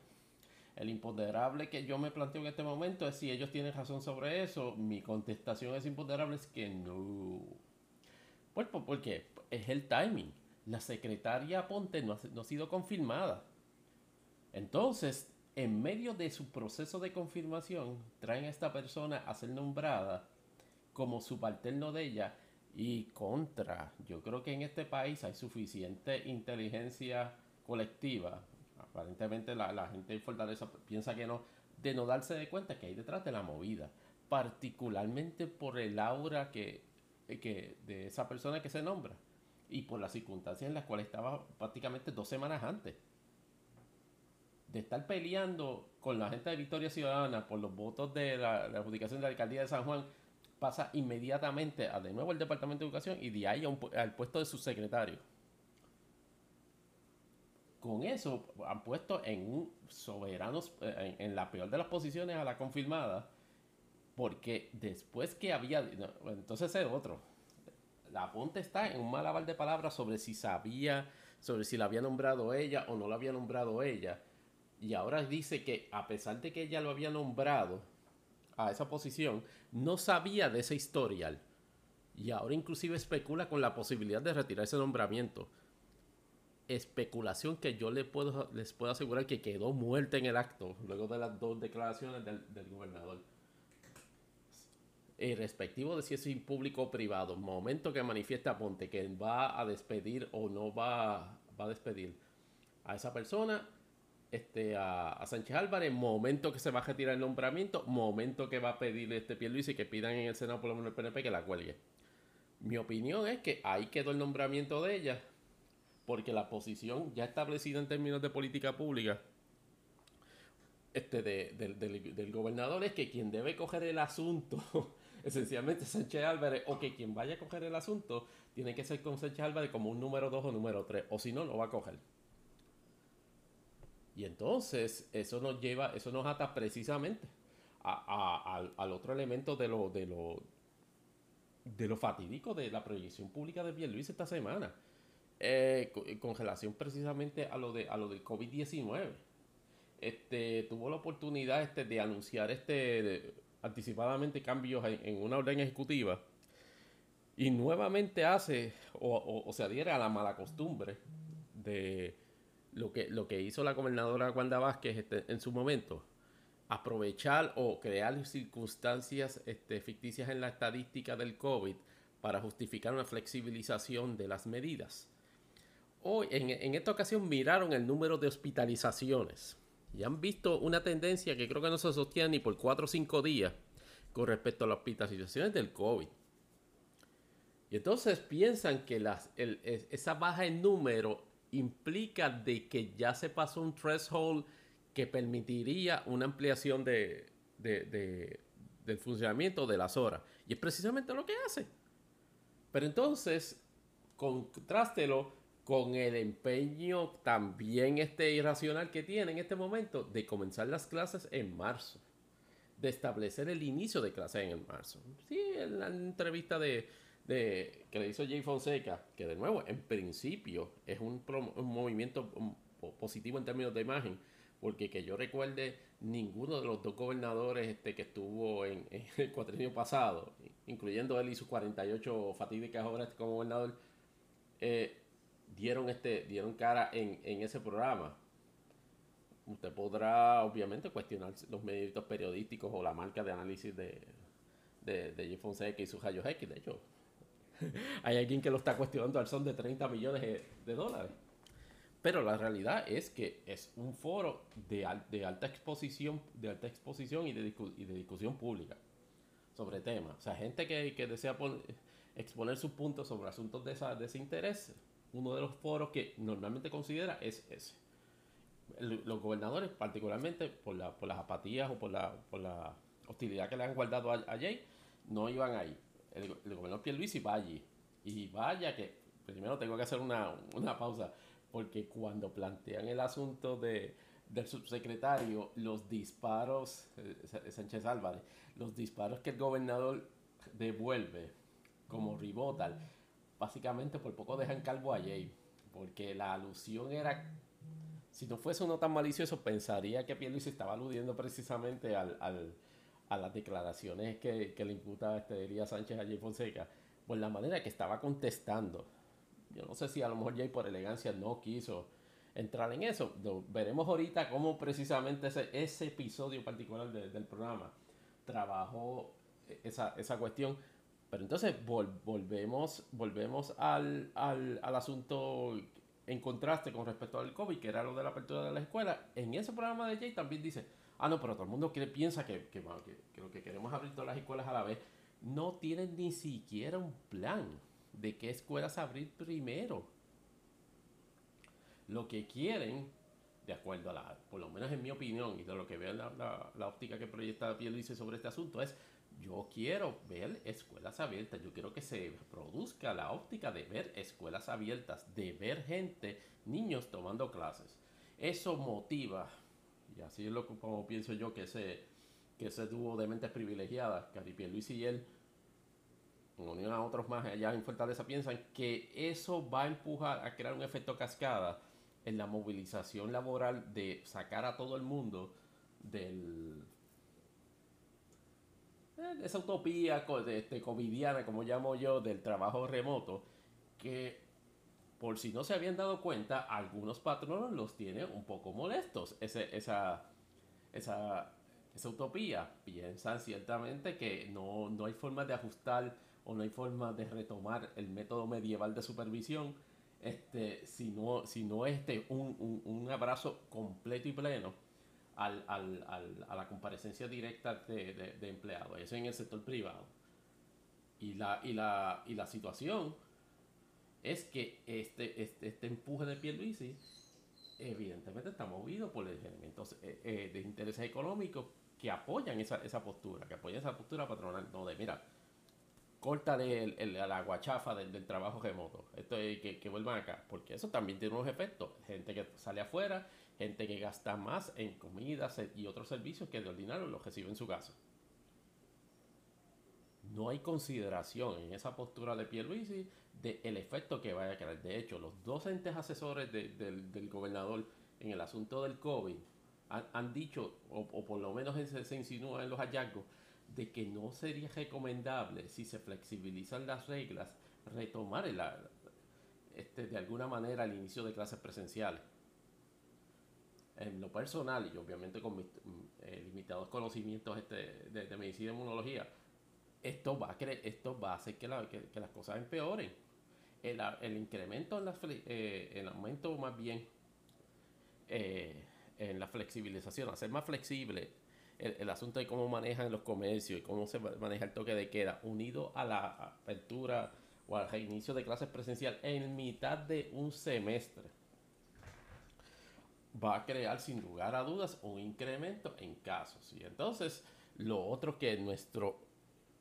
El imponderable que yo me planteo en este momento es si ellos tienen razón sobre eso. Mi contestación es imponderable es que no. Pues, ¿por qué? Es el timing. La secretaria Ponte no ha, no ha sido confirmada. Entonces, en medio de su proceso de confirmación, traen a esta persona a ser nombrada como subalterno de ella y contra. Yo creo que en este país hay suficiente inteligencia colectiva. Aparentemente la, la gente de Fortaleza piensa que no, de no darse de cuenta que hay detrás de la movida. Particularmente por el aura que, que de esa persona que se nombra y por las circunstancias en las cuales estaba prácticamente dos semanas antes. De estar peleando con la gente de Victoria Ciudadana por los votos de la, la adjudicación de la alcaldía de San Juan pasa inmediatamente a de nuevo el Departamento de Educación y de ahí al puesto de subsecretario. Con eso han puesto en un soberano, eh, en, la peor de las posiciones a la confirmada, porque después que había, entonces es otro. La ponte está en un malabar de palabras sobre si sabía, sobre si la había nombrado ella o no la había nombrado ella. Y ahora dice que a pesar de que ella lo había nombrado, a esa posición no sabía de ese historial y ahora inclusive especula con la posibilidad de retirar ese nombramiento. Especulación que yo les puedo, les puedo asegurar que quedó muerta en el acto luego de las dos declaraciones del, gobernador. Y respectivo de si es público o privado, momento que manifiesta Ponte que va a despedir o no va, va a despedir a esa persona, este, a, Sánchez Álvarez, momento que se va a retirar el nombramiento, momento que va a pedir este y que pidan en el Senado por lo menos el PNP que la cuelgue. Mi opinión es que ahí quedó el nombramiento de ella, porque la posición ya establecida en términos de política pública este, del, gobernador es que quien debe coger el asunto, esencialmente Sánchez Álvarez, o que quien vaya a coger el asunto, tiene que ser con Sánchez Álvarez como un número 2 o número 3, o si no, lo va a coger. Y entonces eso nos lleva, eso nos ata precisamente al, otro elemento de lo, de lo, de lo fatídico de la proyección pública de Luis esta semana. Eh, con, relación precisamente a lo de a lo del COVID-19. Este, tuvo la oportunidad este, de anunciar este anticipadamente cambios en, una orden ejecutiva y nuevamente hace o se adhiere a la mala costumbre de lo que, lo que hizo la gobernadora Wanda Vázquez este, en su momento, aprovechar o crear circunstancias este, ficticias en la estadística del COVID para justificar una flexibilización de las medidas. Hoy, en, esta ocasión, miraron el número de hospitalizaciones y han visto una tendencia que creo que no se sostiene ni por 4 o 5 días con respecto a las hospitalizaciones del COVID. Y entonces piensan que las, esa baja en número implica de que ya se pasó un threshold que permitiría una ampliación de, del funcionamiento de las horas. Y es precisamente lo que hace. Pero entonces, contrástelo con el empeño también este irracional que tiene en este momento de comenzar las clases en marzo. De establecer el inicio de clases en marzo. Sí, en la entrevista de, que le hizo Jay Fonseca, que de nuevo, en principio es un, movimiento positivo en términos de imagen, porque que yo recuerde, ninguno de los dos gobernadores este, que estuvo en, el cuatrienio pasado, incluyendo él y sus 48 fatídicas obras como gobernador, eh, dieron, este, dieron cara en, ese programa. Usted podrá, obviamente, cuestionar los méritos periodísticos o la marca de análisis de, de, de Fonseca y sus rayos X. De hecho, hay alguien que lo está cuestionando al son de 30 millones de, dólares. Pero la realidad es que es un foro de, alta exposición, de alta exposición y de, y de, discusión pública sobre temas. O sea, gente que, desea exponer sus puntos sobre asuntos de, esa, de ese interés, uno de los foros que normalmente considera es ese. los gobernadores, particularmente por, la, por las apatías o por la, por la hostilidad que le han guardado a, a Jay, no iban ahí el, el gobernador Pierluisi va allí. Y vaya que, primero tengo que hacer una, pausa, porque cuando plantean el asunto de, del subsecretario, los disparos, eh, Sánchez Álvarez, los disparos que el gobernador devuelve como ribotal, básicamente por poco dejan calvo a Jay, porque la alusión era, si no fuese uno tan malicioso, pensaría que Pierluisi estaba aludiendo precisamente al a las declaraciones que, le imputa este Elías Sánchez a Jay Fonseca, por la manera que estaba contestando. Yo no sé si a lo mejor Jay por elegancia no quiso entrar en eso. veremos ahorita cómo precisamente ese, ese episodio particular del programa trabajó esa, esa cuestión. Pero entonces volvemos, volvemos al, al, al, asunto en contraste con respecto al COVID, que era lo de la apertura de la escuela. En ese programa de Jay también dice, ah, no, pero todo el mundo piensa que, que, lo que queremos abrir todas las escuelas a la vez. No tienen ni siquiera un plan de qué escuelas abrir primero. Lo que quieren, de acuerdo a la, por lo menos en mi opinión y de lo que veo la, la, óptica que proyecta dice sobre este asunto, es yo quiero ver escuelas abiertas, yo quiero que se produzca la óptica de ver escuelas abiertas, de ver gente, niños tomando clases. Eso motiva así es lo como pienso yo que ese, que ese dúo de mentes privilegiadas, Caripié Luis y él, en unión a otros más allá en Fortaleza, piensan que eso va a empujar a crear un efecto cascada en la movilización laboral de sacar a todo el mundo del eh, esa utopía este, covidiana, como llamo yo, del trabajo remoto, que por si no se habían dado cuenta, algunos patronos los tienen un poco molestos. Ese, esa, esa, esa utopía. Piensan ciertamente que no, no hay forma de ajustar o no hay forma de retomar el método medieval de supervisión este, si no, si no este, un, un, abrazo completo y pleno al, al, al, a la comparecencia directa de, de, empleados. Eso en el sector privado. Y la, y la, y la situación es que este, este, este empuje de Pierluisi evidentemente está movido por elementos eh, eh, de intereses económicos que apoyan esa, esa postura, que apoyan esa postura patronal, no de, mira, córtale el, el, la guachafa del, del, trabajo remoto, esto es, que, que vuelvan acá, porque eso también tiene unos efectos, gente que sale afuera, gente que gasta más en comidas y otros servicios que de ordinario los recibe en su casa. No hay consideración en esa postura de Pierluisi del efecto que vaya a crear. De hecho, los dos entes asesores del, gobernador en el asunto del COVID han, dicho, o, por lo menos se, se insinúa en los hallazgos, de que no sería recomendable si se flexibilizan las reglas retomar el, este, de alguna manera el inicio de clases presenciales. En lo personal y obviamente con mis eh, limitados conocimientos este, de, medicina y inmunología, esto va a, esto va a hacer que, que, las cosas empeoren. El, el incremento en la, eh, el aumento más bien eh, en la flexibilización, hacer más flexible el, asunto de cómo manejan los comercios y cómo se maneja el toque de queda, unido a la apertura o al reinicio de clases presencial en mitad de un semestre, va a crear sin lugar a dudas un incremento en casos. Y entonces, lo otro que nuestro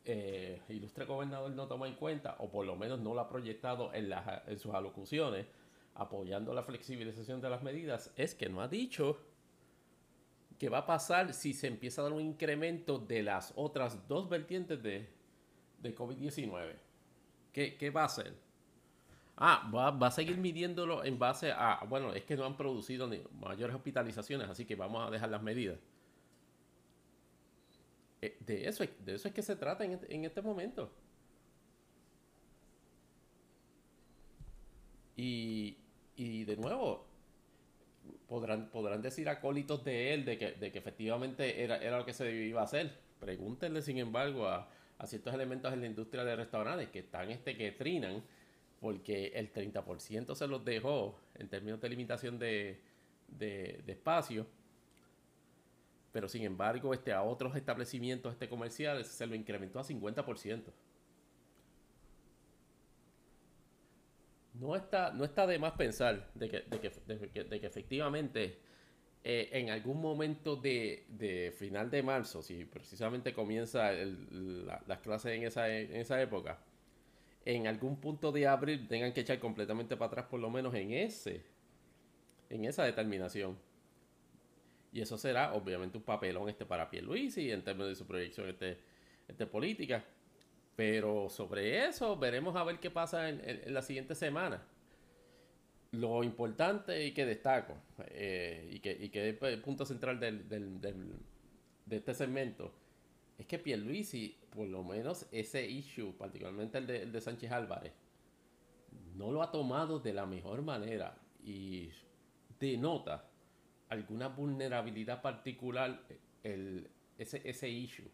eh, ilustre gobernador no toma en cuenta, o por lo menos no lo ha proyectado en, sus alocuciones, apoyando la flexibilización de las medidas, es que no ha dicho ¿Qué va a pasar si se empieza a dar un incremento de las otras dos vertientes de, de COVID-19? ¿Qué, ¿Qué, va a hacer? Ah, va, va, a seguir midiéndolo en base a, bueno, es que no han producido ni mayores hospitalizaciones, así que vamos a dejar las medidas. Eh, de, eso, de eso es que se trata en este, en este momento. Y, y de nuevo, podrán, podrán decir acólitos de él de que, de que efectivamente era, era lo que se iba a hacer. Pregúntenle, sin embargo, a, a ciertos elementos en la industria de restaurantes que están este que trinan porque el 30% se los dejó en términos de limitación de, de, de, espacio. Pero sin embargo, este, a otros establecimientos este comerciales se lo incrementó a 50%. no está, no está de más pensar de que, de que, de que, efectivamente eh, en algún momento de, de, final de marzo, si precisamente comienza las clases en esa, en esa época, en algún punto de abril tengan que echar completamente para atrás por lo menos en ese, en esa determinación. Y eso será obviamente un papelón este para Pierluisi en términos de su proyección este, este política. Pero sobre eso veremos a ver qué pasa en, la siguiente semana. Lo importante y que destaco, eh, y, que, y que es el punto central del, del, de este segmento, es que Pierluisi, por lo menos ese issue, particularmente el de, el de Sánchez Álvarez, no lo ha tomado de la mejor manera y denota alguna vulnerabilidad particular el, ese, ese issue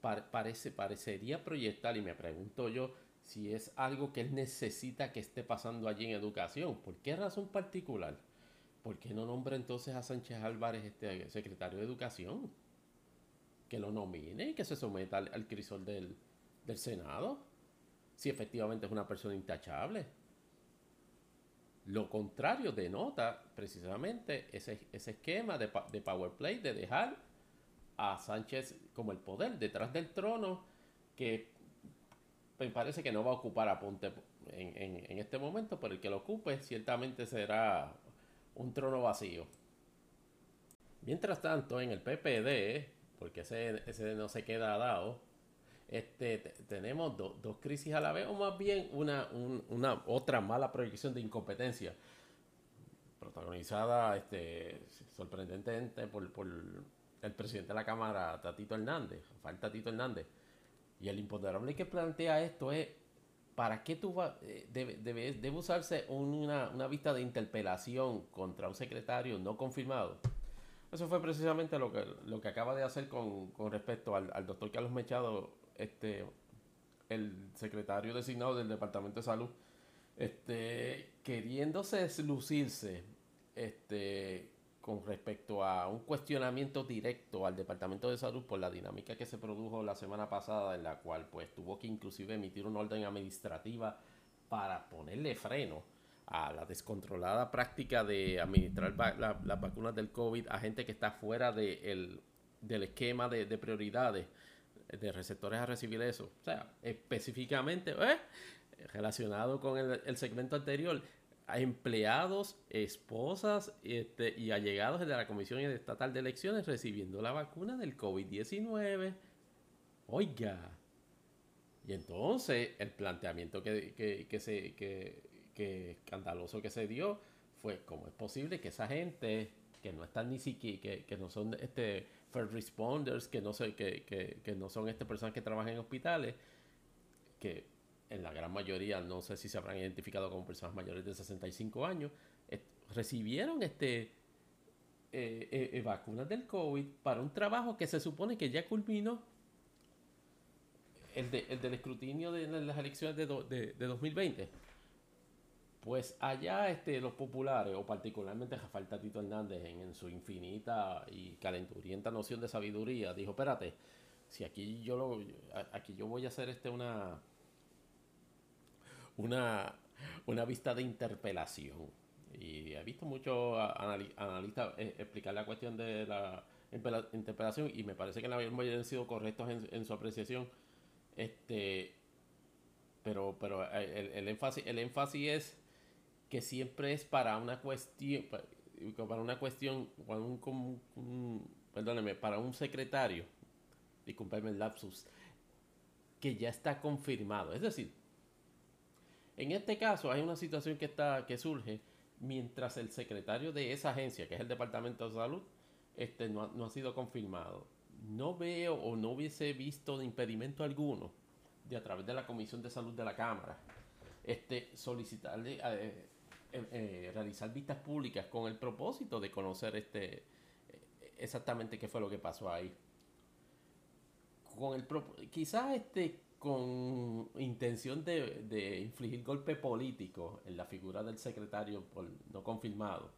parece, parecería proyectar, y me pregunto yo si es algo que él necesita que esté pasando allí en educación. ¿Por qué razón particular? ¿Por qué no nombra entonces a Sánchez Álvarez, este secretario de Educación? Que lo nomine y que se someta al, crisol del, del Senado. Si efectivamente es una persona intachable. Lo contrario denota precisamente ese, ese esquema de, de power play, de dejar a Sánchez como el poder detrás del trono que me parece que no va a ocupar a Ponte en, en, este momento, pero el que lo ocupe ciertamente será un trono vacío. Mientras tanto, en el PPD, porque ese, ese no se queda dado, este, tenemos dos crisis a la vez, o más bien una, una otra mala proyección de incompetencia, protagonizada este, sorprendentemente por, por el presidente de la Cámara, Tatito Hernández, falta Tatito Hernández, y el imponderable que plantea esto es, ¿para qué tú vas, eh, debe, debe, usarse una, una vista de interpelación contra un secretario no confirmado? Eso fue precisamente lo que, lo que acaba de hacer con, con respecto al, al, doctor Carlos Mechado, este, el secretario designado del Departamento de Salud, este, queriéndose lucirse este, con respecto a un cuestionamiento directo al Departamento de Salud por la dinámica que se produjo la semana pasada, en la cual pues tuvo que inclusive emitir una orden administrativa para ponerle freno a la descontrolada práctica de administrar las vacunas del COVID a gente que está fuera del esquema de, prioridades de receptores a recibir eso. O sea, específicamente, ¿eh? relacionado con el segmento anterior, a empleados, esposas este, y allegados de la Comisión Estatal de Elecciones recibiendo la vacuna del COVID-19. Oiga. Y entonces el planteamiento que, que, se, que, que, escandaloso que se dio fue cómo es posible que esa gente que no están ni siquiera, que, que no son este first responders, que no, sé, que, que, no son este personas que trabajan en hospitales, que en la gran mayoría, no sé si se habrán identificado como personas mayores de 65 años, recibieron este eh, eh, eh, vacunas del COVID para un trabajo que se supone que ya culminó el, del escrutinio de, las elecciones de, de, 2020. Pues allá este, los populares, o particularmente Rafael Tatito Hernández, en, en, su infinita y calenturienta noción de sabiduría, dijo, espérate, si aquí yo lo, aquí yo voy a hacer este una una, una vista de interpelación. Y he visto muchos analistas eh, explicar la cuestión de la interpelación y me parece que la mayoría han sido correctos en, su apreciación. Este, pero pero eh, el, énfasis, el énfasis es que siempre es para una cuestión, para una cuestión, para un, perdóneme, para un secretario, disculpenme el lapsus, que ya está confirmado. Es decir, en este caso hay una situación que, está, que surge mientras el secretario de esa agencia, que es el Departamento de Salud, este, no, ha, sido confirmado. No veo o no hubiese visto impedimento alguno de a través de la Comisión de Salud de la Cámara este, solicitarle eh, eh, eh, realizar vistas públicas con el propósito de conocer este exactamente qué fue lo que pasó ahí. Con el quizás este con intención de, infligir golpe político en la figura del secretario por no confirmado,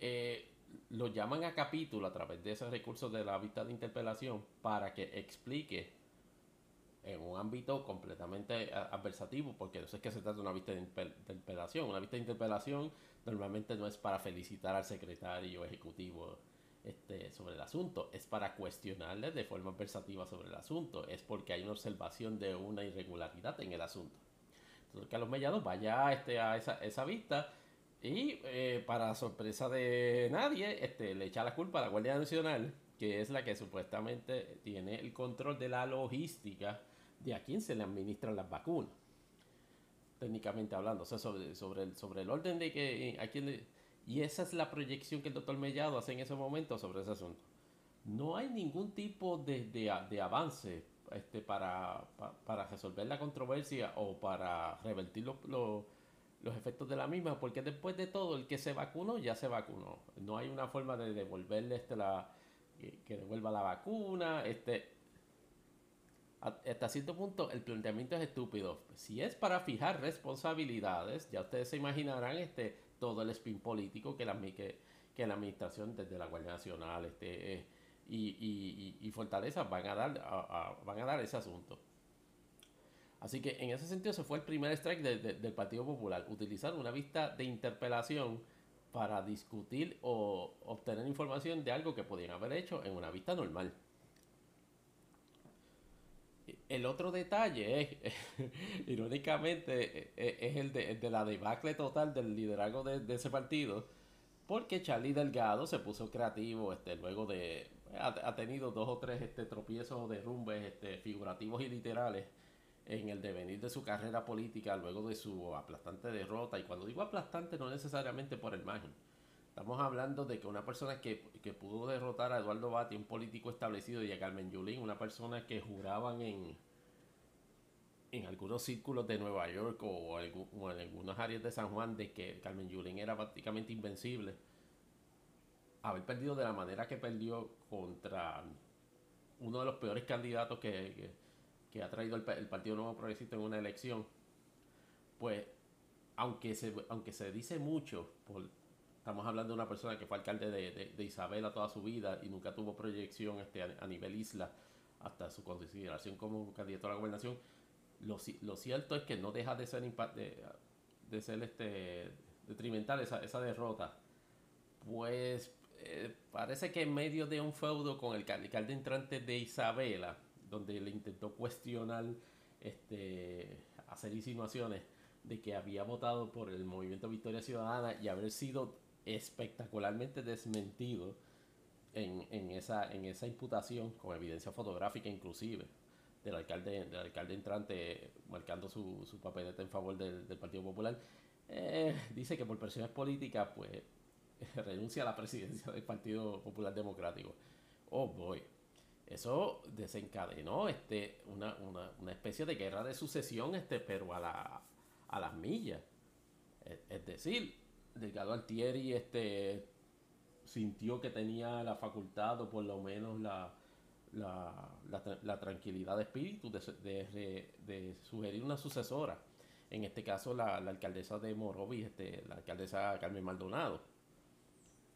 eh, lo llaman a capítulo a través de ese recurso de la vista de interpelación para que explique en un ámbito completamente adversativo, porque eso es que se trata de una vista de interpelación. Una vista de interpelación normalmente no es para felicitar al secretario ejecutivo este, sobre el asunto, es para cuestionarle de forma adversativa sobre el asunto, es porque hay una observación de una irregularidad en el asunto. Entonces Carlos Mellado vaya este, a esa, esa vista y eh, para sorpresa de nadie este, le echa la culpa a la Guardia Nacional, que es la que supuestamente tiene el control de la logística de a quién se le administran las vacunas. Técnicamente hablando, o sea, sobre, sobre, el, sobre el orden de que a quién le y esa es la proyección que el doctor Mellado hace en ese momento sobre ese asunto. No hay ningún tipo de, de, avance este, para, para, resolver la controversia o para revertir los, los, efectos de la misma, porque después de todo, el que se vacunó ya se vacunó. No hay una forma de devolverle este la, que devuelva la vacuna. Este, hasta cierto punto el planteamiento es estúpido. Si es para fijar responsabilidades, ya ustedes se imaginarán este todo el spin político que la, que, que la administración desde la Guardia Nacional este, eh, y, y, Fortaleza van a, dar, van a dar ese asunto. Así que en ese sentido se fue el primer strike del Partido Popular, utilizar una vista de interpelación para discutir o obtener información de algo que podían haber hecho en una vista normal. El otro detalle irónicamente, e, e, es el de, la debacle total del liderazgo de, ese partido, porque Charlie Delgado se puso creativo este, luego de... Ha, tenido dos o tres este, tropiezos o derrumbes este, figurativos y literales en el devenir de su carrera política luego de su aplastante derrota. Y cuando digo aplastante no necesariamente por el margen, Estamos hablando de que una persona que, que pudo derrotar a Eduardo Bati, un político establecido, y a Carmen Yulín, una persona que juraban en, en algunos círculos de Nueva York o, en algunas áreas de San Juan de que Carmen Yulín era prácticamente invencible. Haber perdido de la manera que perdió contra uno de los peores candidatos que, ha traído el, Partido Nuevo Progresista en una elección, pues aunque se, aunque se dice mucho, estamos hablando de una persona que fue alcalde de, Isabela toda su vida y nunca tuvo proyección este, a, nivel isla hasta su consideración como candidato a la gobernación, lo, cierto es que no deja de ser, de, de ser este, detrimental esa, esa derrota. Pues eh, parece que en medio de un feudo con el alcalde entrante de Isabela, donde le intentó cuestionar, este, hacer insinuaciones de que había votado por el movimiento Victoria Ciudadana y haber sido espectacularmente desmentido en, en, esa, en esa imputación, con evidencia fotográfica inclusive del alcalde, del alcalde entrante marcando su, su papeleta en favor del, Partido Popular, eh, dice que por presiones políticas, pues renuncia a la presidencia del Partido Popular Democrático. Oh boy. Eso desencadenó este, una, una, una especie de guerra de sucesión, este, pero a, la, a las millas. Es, decir, Delgado Altieri este, sintió que tenía la facultad o por lo menos la, la, la, tranquilidad de espíritu de, sugerir una sucesora. En este caso, la, alcaldesa de Morovis, este, la alcaldesa Carmen Maldonado.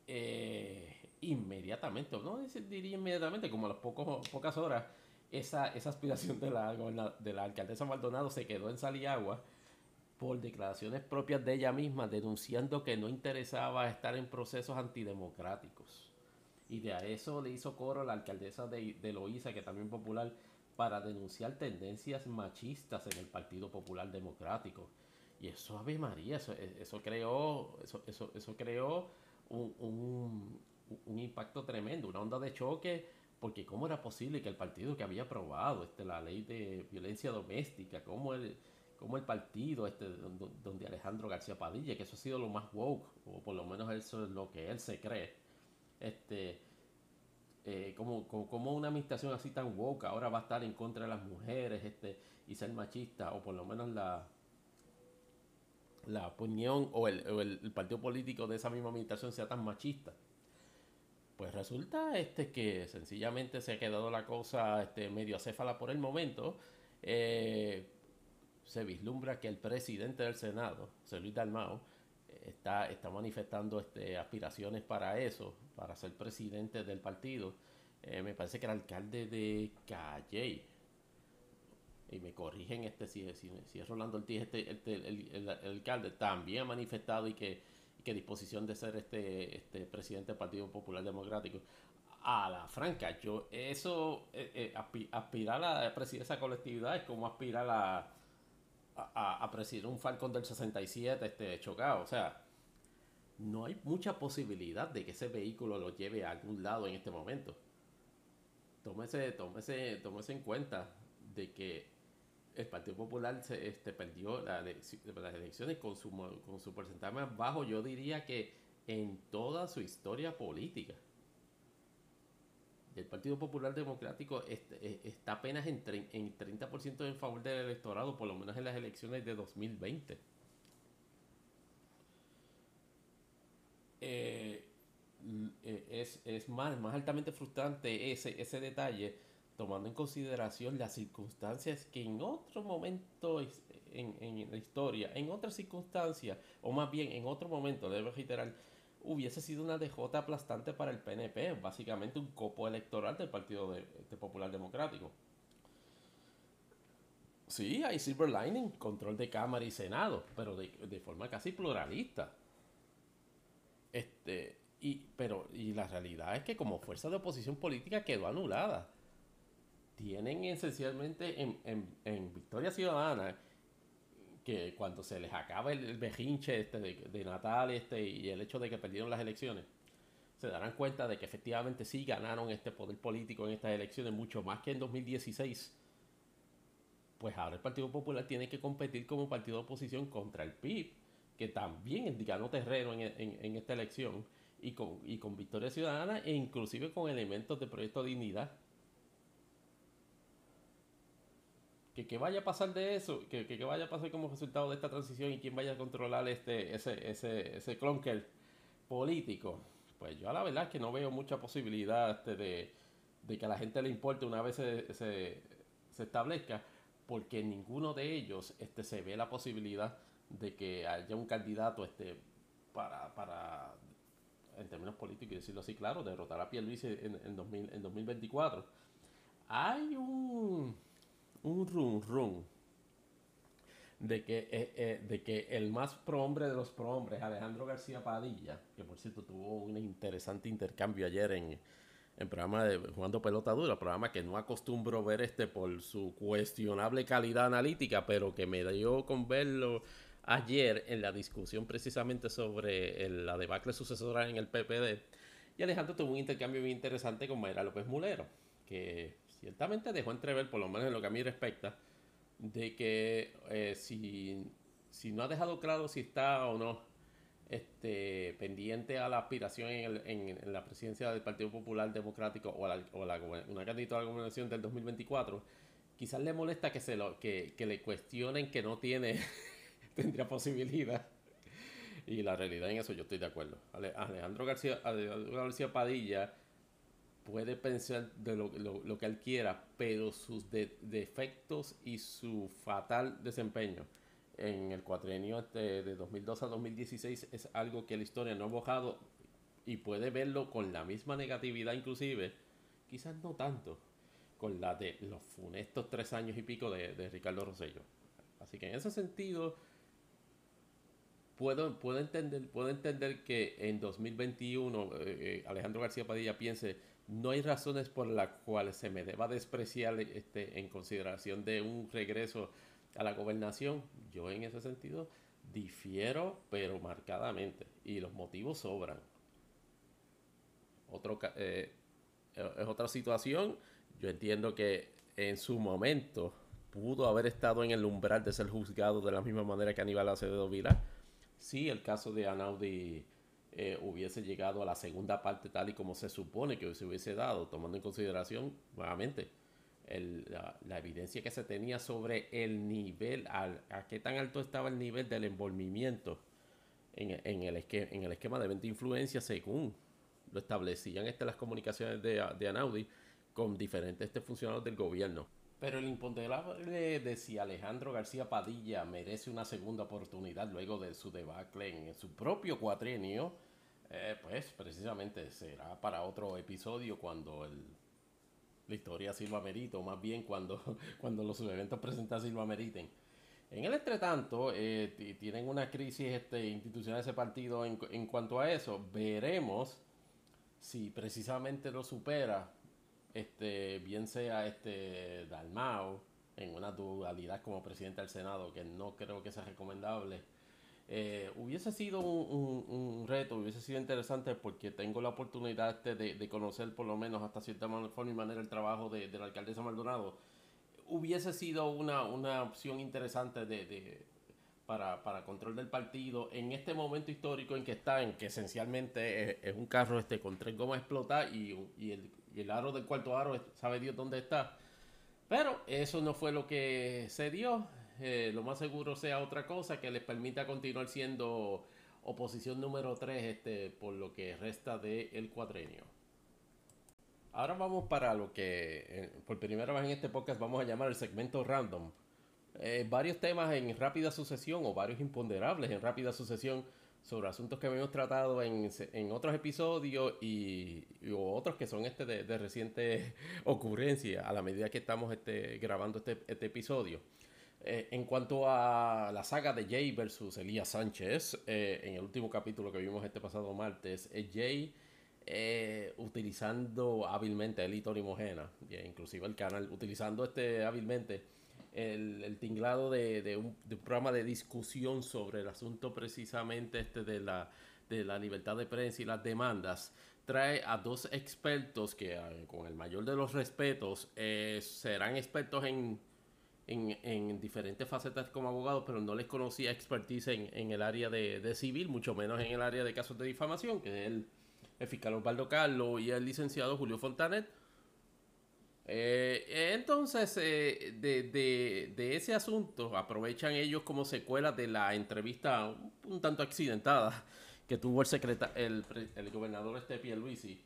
Eh, inmediatamente, no diría inmediatamente, como a las pocas horas, esa, esa aspiración de la, de la alcaldesa Maldonado se quedó en Saliagua por declaraciones propias de ella misma, denunciando que no interesaba estar en procesos antidemocráticos. Y de a eso le hizo coro la alcaldesa de, de Loíza, que también popular, para denunciar tendencias machistas en el Partido Popular Democrático. Y eso, Ave María, eso, eso creó, eso, eso, eso creó un, un, un, impacto tremendo, una onda de choque, porque cómo era posible que el partido que había aprobado este, la ley de violencia doméstica, cómo el, cómo el partido este, donde Alejandro García Padilla, que eso ha sido lo más woke, o por lo menos eso es lo que él se cree, este, eh, como, como, una administración así tan woke ahora va a estar en contra de las mujeres este, y ser machista, o por lo menos la, la opinión o, el, partido político de esa misma administración sea tan machista. Pues resulta este que sencillamente se ha quedado la cosa este, medio acéfala por el momento. Eh, se vislumbra que el presidente del Senado, José Luis Dalmao, está, está manifestando este, aspiraciones para eso, para ser presidente del partido. Eh, me parece que era alcalde de Calle. Y me corrigen este si, si, es Rolando Ortiz este, este el, alcalde también ha manifestado y que, que disposición de ser este, este presidente del Partido Popular Democrático. A la franca, yo eso eh, eh, aspirar a esa colectividad es como aspirar a a, presidir un Falcon del 67 este, chocado. O sea, no hay mucha posibilidad de que ese vehículo lo lleve a algún lado en este momento. Tómese, tómese, tómese en cuenta de que el Partido Popular se, este, perdió las elecciones con su, con su porcentaje más bajo, yo diría que en toda su historia política el Partido Popular Democrático eh, está apenas en, en 30% en favor del electorado, por lo menos en las elecciones de 2020. Eh, eh, es, es más, más altamente frustrante ese, ese detalle, tomando en consideración las circunstancias que en otro momento en, en la historia, en otras circunstancias, o más bien en otro momento, debo reiterar, hubiese sido una DJ aplastante para el PNP, básicamente un copo electoral del Partido de, Popular Democrático. Sí, hay silver lining, control de Cámara y Senado, pero de, forma casi pluralista. Este, y, pero, y la realidad es que como fuerza de oposición política quedó anulada. Tienen esencialmente en, en, en Victoria Ciudadana que cuando se les acaba el, bejinche este de, Natal este, y el hecho de que perdieron las elecciones, se darán cuenta de que efectivamente sí ganaron este poder político en estas elecciones, mucho más que en 2016. Pues ahora el Partido Popular tiene que competir como partido de oposición contra el PIB, que también ganó terreno en, en, esta elección y con, y con Victoria Ciudadana e inclusive con elementos de Proyecto Dignidad. Que, que vaya a pasar de eso, que, que, vaya a pasar como resultado de esta transición y quién vaya a controlar este, ese, ese, ese clonker político, pues yo a la verdad es que no veo mucha posibilidad este, de, de, que a la gente le importe una vez se, se, se establezca, porque ninguno de ellos este, se ve la posibilidad de que haya un candidato este, para, para en términos políticos, decirlo así, claro, derrotar a Pierluisi en, en, 2000, en 2024. Hay un, un rum rum de que, eh, eh, de que el más prohombre de los prohombres, Alejandro García Padilla, que por cierto tuvo un interesante intercambio ayer en el programa de Jugando Pelota Dura, programa que no acostumbro ver este por su cuestionable calidad analítica, pero que me dio con verlo ayer en la discusión precisamente sobre la debacle sucesora en el PPD. Y Alejandro tuvo un intercambio muy interesante con Mayra López Mulero, que ciertamente dejó entrever, por lo menos en lo que a mí respecta, de que eh, si, si, no ha dejado claro si está o no este, pendiente a la aspiración en, en, la presidencia del Partido Popular Democrático o, la, o la, una candidatura a la gobernación del 2024, quizás le molesta que, se lo, que, que le cuestionen que no tiene tendría posibilidad. Y la realidad en eso yo estoy de acuerdo. Alejandro García, García Padilla puede pensar de lo, lo, que él quiera, pero sus defectos y su fatal desempeño en el cuatrienio este de, de 2002 a 2016 es algo que la historia no ha bajado y puede verlo con la misma negatividad inclusive, quizás no tanto, con la de los funestos tres años y pico de, de Ricardo Rosello. Así que en ese sentido puedo, puedo, entender, puedo entender que en 2021 eh, eh, Alejandro García Padilla piense no hay razones por las cuales se me deba despreciar este, en consideración de un regreso a la gobernación. Yo en ese sentido difiero, pero marcadamente. Y los motivos sobran. Otro, eh, es otra situación. Yo entiendo que en su momento pudo haber estado en el umbral de ser juzgado de la misma manera que Aníbal Acevedo Vila si el caso de Anaudi eh, hubiese llegado a la segunda parte tal y como se supone que se hubiese dado, tomando en consideración nuevamente la, evidencia que se tenía sobre el nivel, a qué tan alto estaba el nivel del envolvimiento en, el, esquema de venta de influencia según lo establecían este, las comunicaciones de, de Anaudi con diferentes este, funcionarios del gobierno. Pero el imponderable de si Alejandro García Padilla merece una segunda oportunidad luego de su debacle en su propio cuatrienio, eh, pues precisamente será para otro episodio cuando el, la historia Silva merita, o más bien cuando, cuando los eventos presentados Silva meriten. En el entretanto, eh, tienen una crisis este, institucional ese partido en, en cuanto a eso. Veremos si precisamente lo supera este, bien sea este Dalmao en una dualidad como presidente del Senado, que no creo que sea recomendable, eh, hubiese sido un, reto, hubiese sido interesante porque tengo la oportunidad este de, conocer por lo menos hasta cierta forma y manera el trabajo de, la alcaldesa Maldonado. Hubiese sido una, una opción interesante de, para, control del partido en este momento histórico en que está, en que esencialmente es, un carro este con tres gomas explotadas y, y el y el aro del cuarto aro sabe Dios dónde está. Pero eso no fue lo que se dio. Eh, lo más seguro sea otra cosa que les permita continuar siendo oposición número 3 este, por lo que resta del el cuadrenio. Ahora vamos para lo que eh, por primera vez en este podcast vamos a llamar el segmento random. Eh, varios temas en rápida sucesión o varios imponderables en rápida sucesión sobre asuntos que hemos tratado en, en otros episodios y, otros que son este de, reciente ocurrencia a la medida que estamos este, grabando este, este episodio. Eh, en cuanto a la saga de Jay versus Elías Sánchez, eh, en el último capítulo que vimos este pasado martes, eh, Jay utilizando hábilmente el Tony Mojena, inclusive el canal, utilizando este hábilmente el, tinglado de, un, programa de discusión sobre el asunto precisamente este de la, de la libertad de prensa y las demandas, trae a dos expertos que eh, con el mayor de los respetos eh, serán expertos en, en, diferentes facetas como abogados, pero no les conocía expertise en, el área de, civil, mucho menos en el área de casos de difamación, que es el, el fiscal Osvaldo Carlos y el licenciado Julio Fontanet. Eh, entonces, eh, de, ese asunto, aprovechan ellos como secuela de la entrevista un, tanto accidentada que tuvo el, secreta el, el gobernador este Luisi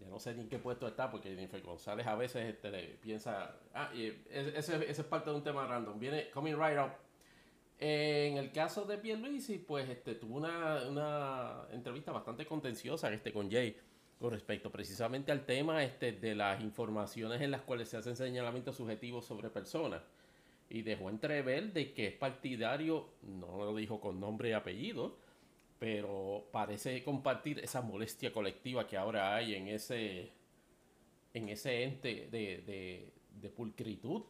ya no sé ni en qué puesto está, porque Jennifer González a veces este, piensa, ah, ese, es parte de un tema random, viene coming right up. En el caso de Pierluisi, pues este, tuvo una, una entrevista bastante contenciosa este, con Jay con respecto precisamente al tema este, de las informaciones en las cuales se hacen señalamientos subjetivos sobre personas. Y dejó entrever de que es partidario, no lo dijo con nombre y apellido, pero parece compartir esa molestia colectiva que ahora hay en ese, en ese ente de, de, pulcritud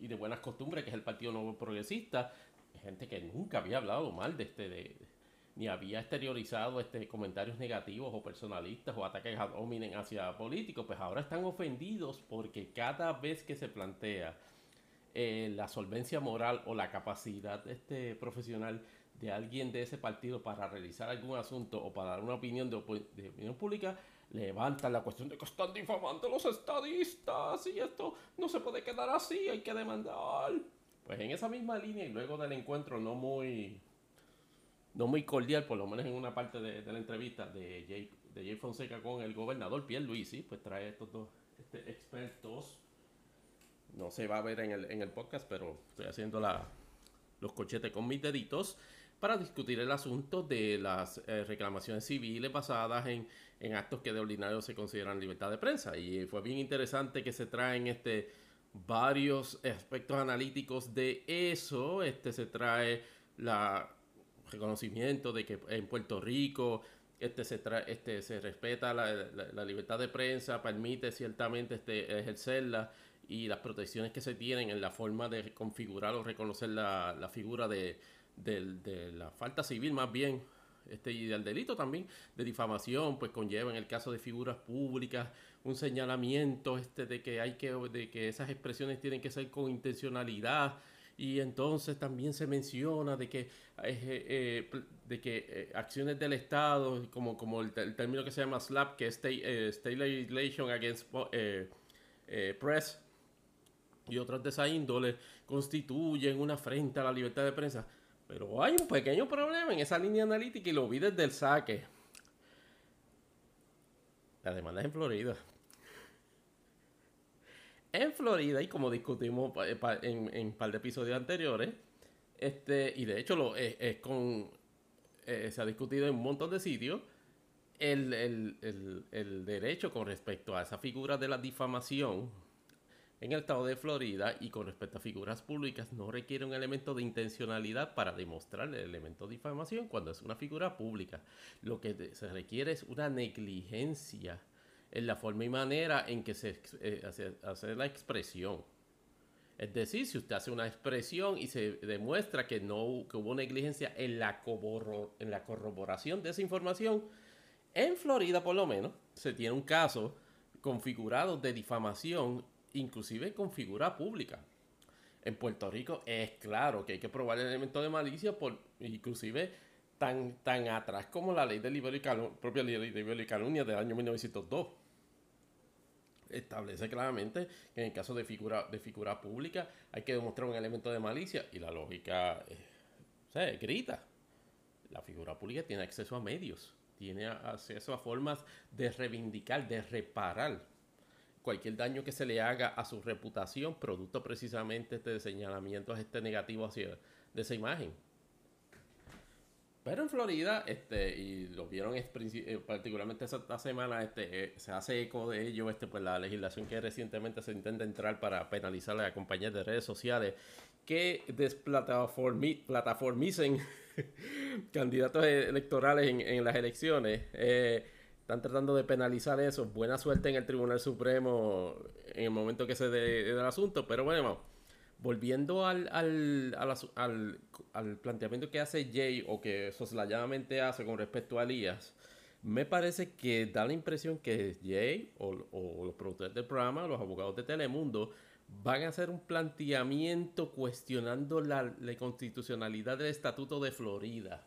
y de buenas costumbres que es el Partido Nuevo Progresista, gente que nunca había hablado mal de este, de, ni había exteriorizado este, comentarios negativos o personalistas o ataques ad hominem hacia políticos, pues ahora están ofendidos porque cada vez que se plantea eh, la solvencia moral o la capacidad este, profesional de alguien de ese partido para realizar algún asunto o para dar una opinión de, opinión pública, levantan la cuestión de que están difamando los estadistas y esto no se puede quedar así, hay que demandar. Pues en esa misma línea y luego del encuentro no muy no muy cordial, por lo menos en una parte de, la entrevista de Jay, de Jay Fonseca con el gobernador Pierre Luisi, pues trae estos dos este, expertos. No se va a ver en el, en el podcast, pero estoy haciendo la, los cochetes con mis deditos para discutir el asunto de las eh, reclamaciones civiles basadas en, actos que de ordinario se consideran libertad de prensa. Y fue bien interesante que se traen este, varios aspectos analíticos de eso. Este, se trae la reconocimiento de que en Puerto Rico este se, este, se respeta la, libertad de prensa, permite ciertamente este, ejercerla y las protecciones que se tienen en la forma de configurar o reconocer la figura de, de la falta civil más bien este, y del delito también de difamación, pues conlleva en el caso de figuras públicas un señalamiento este, de que hay que, de que esas expresiones tienen que ser con intencionalidad y entonces también se menciona de que, eh, eh, de que eh, acciones del Estado, como, como el, término que se llama SLAP, que es State, State Legislation Against Press, y otras de esa índole, constituyen una afrenta a la libertad de prensa. Pero hay un pequeño problema en esa línea analítica y lo vi desde el saque. La demanda es en Florida. En Florida, y como discutimos en, un par de episodios anteriores, este, y de hecho lo, es, con, eh, se ha discutido en un montón de sitios, el, el derecho con respecto a esa figura de la difamación en el estado de Florida y con respecto a figuras públicas no requiere un elemento de intencionalidad para demostrar el elemento de difamación cuando es una figura pública. Lo que se requiere es una negligencia en la forma y manera en que se eh, hace, la expresión. Es decir, si usted hace una expresión y se demuestra que no hubo negligencia en la, en la corroboración de esa información, en Florida por lo menos se tiene un caso configurado de difamación inclusive con figura pública. En Puerto Rico es claro que hay que probar el elemento de malicia, por, inclusive tan, tan atrás como la ley de libero y propia ley de libero y calumnia del año 1902. Establece claramente que en el caso de figura, de figura pública hay que demostrar un elemento de malicia y la lógica eh, grita. La figura pública tiene acceso a medios, tiene acceso a formas de reivindicar, de reparar cualquier daño que se le haga a su reputación, producto precisamente este de señalamientos este negativo hacia de esa imagen. Pero en Florida, este, y lo vieron eh, particularmente esta semana, este, eh, se hace eco de ello, este, pues la legislación que recientemente se intenta entrar para penalizar a las compañías de redes sociales que desplataformicen candidatos electorales en, las elecciones. Eh, están tratando de penalizar eso. Buena suerte en el Tribunal Supremo en el momento que se dé el asunto. Pero bueno, volviendo al, al, planteamiento que hace Jay o que soslayadamente hace con respecto a Elías, me parece que da la impresión que Jay o, los productores del programa, los abogados de Telemundo, van a hacer un planteamiento cuestionando la constitucionalidad del Estatuto de Florida.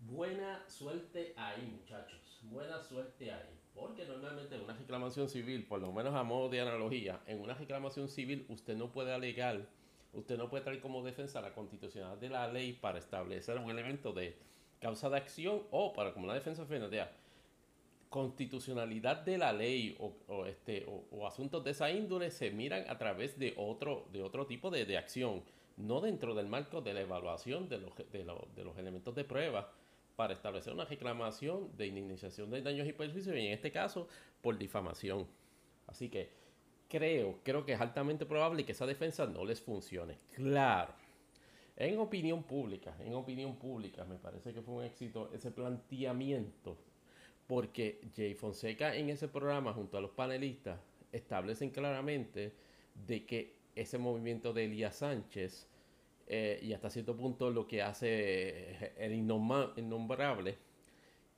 Buena suerte ahí, muchachos. buena suerte ahí. Porque normalmente en una reclamación civil, por lo menos a modo de analogía, en una reclamación civil usted no puede alegar, usted no puede traer como defensa la constitucionalidad de la ley para establecer un elemento de causa de acción o para como una defensa financiera constitucionalidad de la ley o, este, o, asuntos de esa índole se miran a través de otro, de otro tipo de, de acción, no dentro del marco de la evaluación de los, de los elementos de prueba para establecer una reclamación de indemnización de daños y perjuicios y en este caso por difamación. Así que creo, creo que es altamente probable que esa defensa no les funcione. Claro. En opinión pública, en opinión pública, me parece que fue un éxito ese planteamiento porque Jay Fonseca en ese programa junto a los panelistas establecen claramente de que ese movimiento de Elías Sánchez eh, y hasta cierto punto lo que hace el innombrable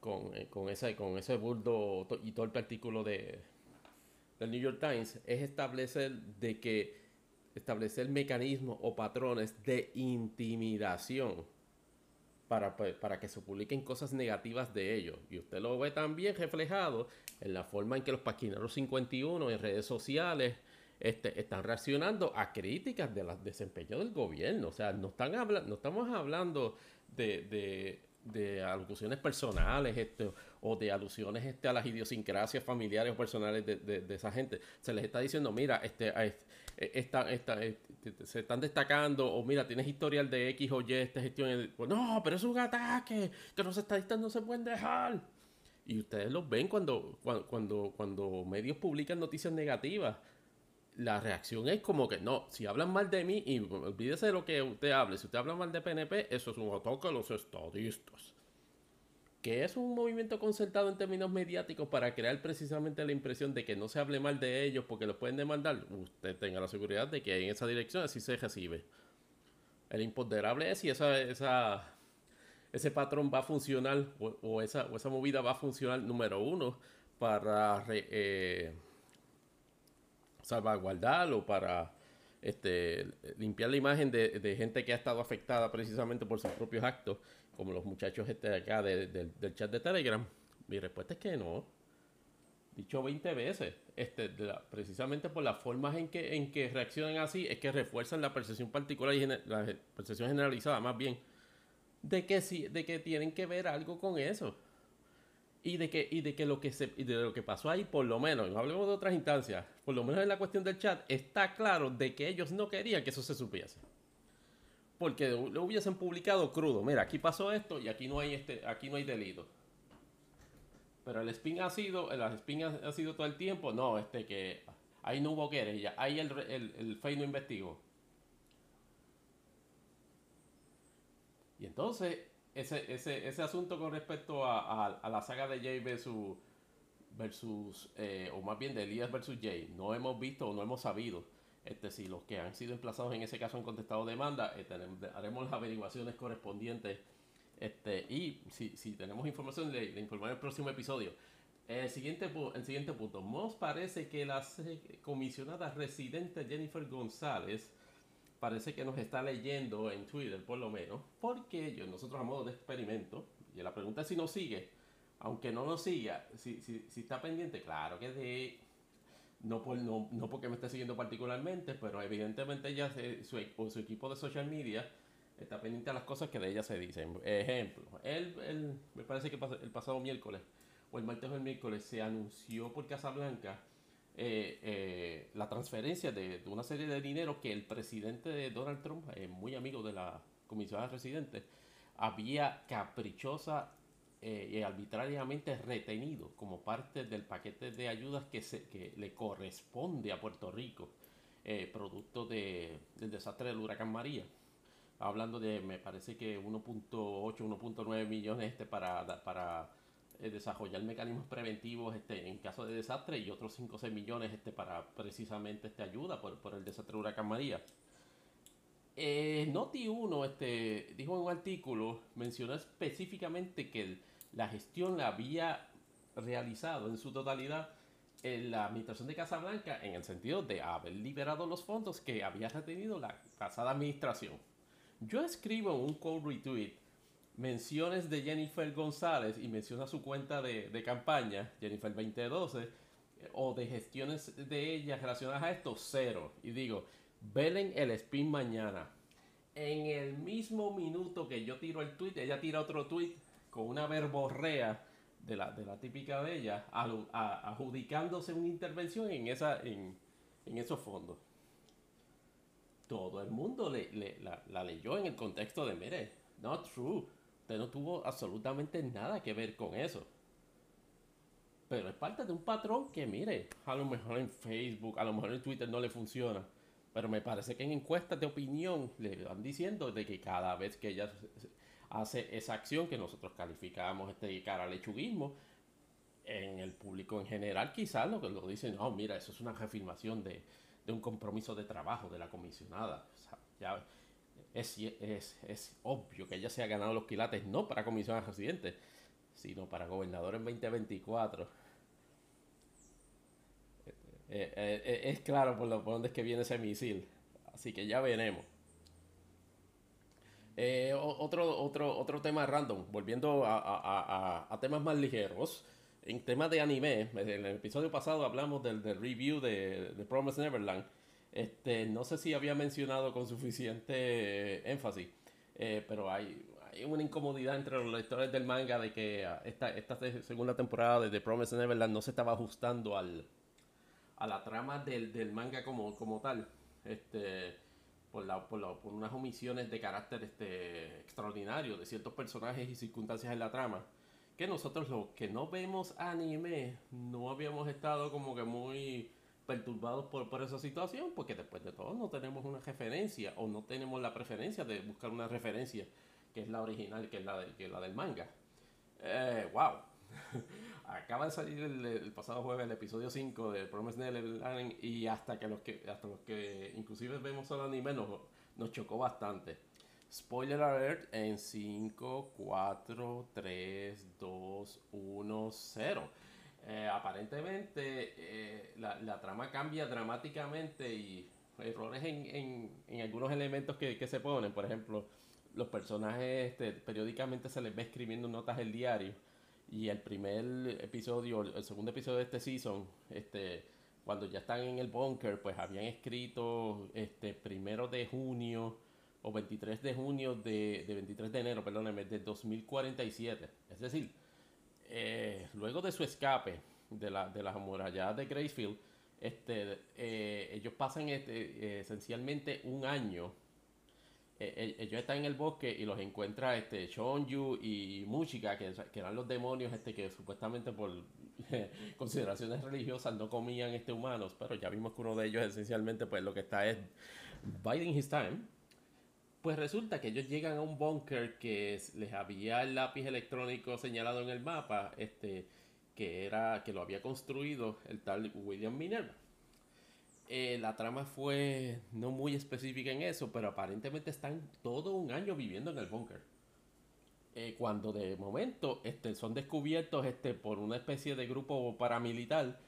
con, eh, con, esa, con ese burdo y todo el artículo de, del New York Times es establecer de que establecer mecanismos o patrones de intimidación pues, para, que se publiquen cosas negativas de ellos. Y usted lo ve también reflejado en la forma en que los paquineros 51 en redes sociales este, están reaccionando a críticas del desempeño del gobierno. O sea, no, están no estamos hablando de, de, alusiones personales este, o de alusiones este, a las idiosincrasias familiares o personales de, de, esa gente. Se les está diciendo, mira, este, eh, esta, esta, eh, se están destacando, o mira, tienes historial de X o Y, esta gestión. Pues, no, pero es un ataque, que los estadistas no se pueden dejar. Y ustedes los ven cuando, cuando, cuando, medios publican noticias negativas. La reacción es como que no, si hablan mal de mí, y olvídese de lo que usted hable, si usted habla mal de PNP, eso es un ataque a los estadistas que es un movimiento concertado en términos mediáticos para crear precisamente la impresión de que no se hable mal de ellos porque los pueden demandar, usted tenga la seguridad de que en esa dirección así se recibe. El imponderable es si esa, esa, ese patrón va a funcionar o, esa, esa movida va a funcionar, número uno, para eh, salvaguardar o para este, limpiar la imagen de, de gente que ha estado afectada precisamente por sus propios actos como los muchachos este acá del chat de Telegram? Mi respuesta es que no. Dicho 20 veces, este, precisamente por las formas en que, en que reaccionan así, es que refuerzan la percepción particular y la percepción generalizada, más bien, de que sí, de que tienen que ver algo con eso. Y de que, y de que lo que se, de lo que pasó ahí, por lo menos, no hablemos de otras instancias, por lo menos en la cuestión del chat, está claro de que ellos no querían que eso se supiese porque lo hubiesen publicado crudo. Mira, aquí pasó esto y aquí no hay este, aquí no hay delito. Pero el spin ha sido, el spin ha, sido todo el tiempo, no, este que ahí no hubo querella, ahí el, el, el FEI no investigó. Y entonces, ese, ese, ese asunto con respecto a, la saga de Jay versus, versus eh, o más bien de Elías versus Jay, no hemos visto o no hemos sabido este, si los que han sido emplazados en ese caso han contestado demanda, eh, haremos las averiguaciones correspondientes. Este, y si, si tenemos información, le, le informaré en el próximo episodio. El siguiente, el siguiente punto. Moss parece que la comisionada residente Jennifer González parece que nos está leyendo en Twitter, por lo menos, porque yo, nosotros a modo de experimento, y la pregunta es si nos sigue, aunque no nos siga, si, si, si está pendiente, claro que de no, por, no, no porque me esté siguiendo particularmente, pero evidentemente ella, su, su equipo de social media, está pendiente a las cosas que de ella se dicen. Ejemplo, él, me parece que el pasado miércoles, o el martes o el miércoles, se anunció por Casablanca eh, eh, la transferencia de, una serie de dinero que el presidente de Donald Trump, eh, muy amigo de la comisión de residentes, había caprichosa eh, y arbitrariamente retenido como parte del paquete de ayudas que, se, que le corresponde a Puerto Rico, producto de, del desastre del huracán María. Hablando de, me parece que 1.8, 1.9 millones este para, para desarrollar mecanismos preventivos este, en caso de desastre y otros 5 o 6 millones este, para precisamente esta ayuda por, por el desastre del huracán María. Noti 1 este, dijo en un artículo, mencionó específicamente que el, la gestión la había realizado en su totalidad en la administración de Casablanca en el sentido de haber liberado los fondos que había retenido la pasada administración. Yo escribo un code retweet menciones de Jennifer González y menciona su cuenta de, de campaña, Jennifer 2012, o de gestiones de ella relacionadas a esto, cero. Y digo, velen el spin mañana. En el mismo minuto que yo tiro el tweet, ella tira otro tweet con una verborrea de la, de la típica de ella, adjudicándose una intervención en, esa, en, en esos fondos. Todo el mundo le, la, leyó en el contexto de, mire, not true, no tuvo absolutamente nada que ver con eso. Pero es parte de un patrón que, mire, a lo mejor en Facebook, a lo mejor en Twitter no le funciona. Pero me parece que en encuestas de opinión le van diciendo de que cada vez que ella hace esa acción que nosotros calificamos este cara lechuguismo, en el público en general quizás lo que lo dicen, no, mira, eso es una reafirmación de, un compromiso de trabajo de la comisionada. Es, es, es, obvio que ella se ha ganado los quilates no para comisionados residentes, sino para gobernador en 2024 eh, eh, eh, es claro por, lo, por dónde es que viene ese misil. Así que ya veremos. otro, otro, otro tema random, volviendo a, temas más ligeros. En temas de anime, en el episodio pasado hablamos del, review de, de, Promise Neverland. Este, no sé si había mencionado con suficiente énfasis, pero hay, hay una incomodidad entre los lectores del manga de que esta, esta segunda temporada de The Promise Neverland no se estaba ajustando al, a la trama del, del manga como, como tal. Este, por, la, por, por, unas omisiones de carácter este, extraordinario de ciertos personajes y circunstancias en la trama. Que nosotros los que no vemos anime no habíamos estado como que muy perturbados por, por esa situación, porque después de todo no tenemos una referencia o no tenemos la preferencia de buscar una referencia que es la original, que es la, de, que es la del manga. Eh, wow. acaba de salir el, pasado jueves el episodio 5 de Promise Neverland y hasta que los que hasta los que inclusive vemos el anime nos, nos chocó bastante. Spoiler alert en 5, 4, 3, 2, 1, 0. Aparentemente eh, la, la, trama cambia dramáticamente y errores en, en, en algunos elementos que, que, se ponen. Por ejemplo, los personajes este, periódicamente se les ve escribiendo notas el diario y el primer episodio, el segundo episodio de este season, este, cuando ya están en el bunker, pues habían escrito este primero de junio o 23 de junio de, de 23 de enero, perdóneme, de 2047. Es decir, eh, luego de su escape de, la, de las amuralladas de Gracefield, este, eh, ellos pasan este, esencialmente un año eh, eh, ellos están en el bosque y los encuentra este Shonju y Mushika, que, que, eran los demonios este que supuestamente por consideraciones religiosas no comían este humanos, pero ya vimos que uno de ellos esencialmente pues lo que está es biding his time. Pues resulta que ellos llegan a un bunker que les había el lápiz electrónico señalado en el mapa, este que era que lo había construido el tal William Minerva. Eh, la trama fue no muy específica en eso, pero aparentemente están todo un año viviendo en el búnker. Eh, cuando de momento este, son descubiertos este, por una especie de grupo paramilitar,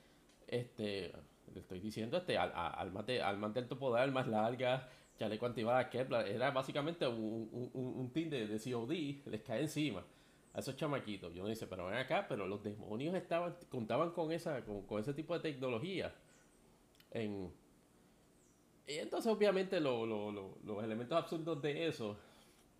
este, le estoy diciendo, este, al, almas, de, almas del topo de armas largas, chaleco antibalas, Kevlar, era básicamente un, un, team de, de, COD, les cae encima a esos chamaquitos. Yo no dice, pero ven acá, pero los demonios estaban, contaban con, esa, con, con ese tipo de tecnología y entonces obviamente los elementos absurdos de eso,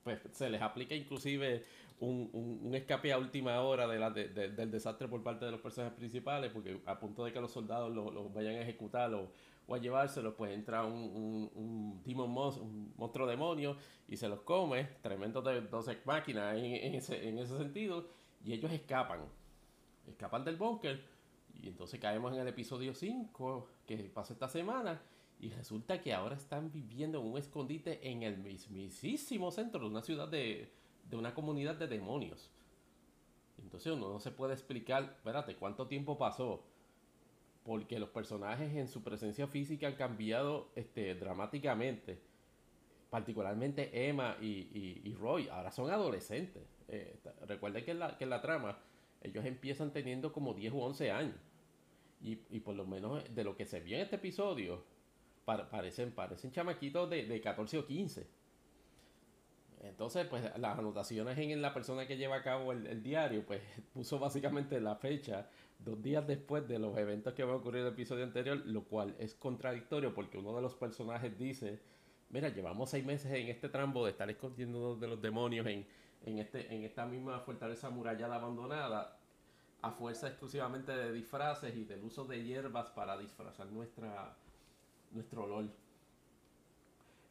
pues se les aplica inclusive un, escape a última hora de del desastre por parte de los personajes principales, porque a punto de que los soldados los vayan a ejecutar o, a llevárselos, pues entra un, un, un monstruo demonio y se los come, tremendo de dos máquinas en, en, ese, en ese sentido, y ellos escapan, escapan del búnker, y entonces caemos en el episodio 5 que pasa esta semana y resulta que ahora están viviendo en un escondite en el mismísimo centro de una ciudad de, de una comunidad de demonios. Entonces uno no se puede explicar, espérate, cuánto tiempo pasó. Porque los personajes en su presencia física han cambiado este, dramáticamente. Particularmente Emma y, y, Roy, ahora son adolescentes. Eh, recuerden que la, que en la trama ellos empiezan teniendo como 10 u 11 años. Y, y por lo menos de lo que se vio en este episodio, parecen, parecen chamaquitos de, de 14 o 15. Entonces, pues las anotaciones en la persona que lleva a cabo el, diario, pues puso básicamente la fecha dos días después de los eventos que van a ocurrir en el episodio anterior, lo cual es contradictorio porque uno de los personajes dice, mira, llevamos seis meses en este trambo de estar escondiendo de los demonios en, en, este, en esta misma fortaleza murallada abandonada, a fuerza exclusivamente de disfraces y del uso de hierbas para disfrazar nuestra, nuestro olor.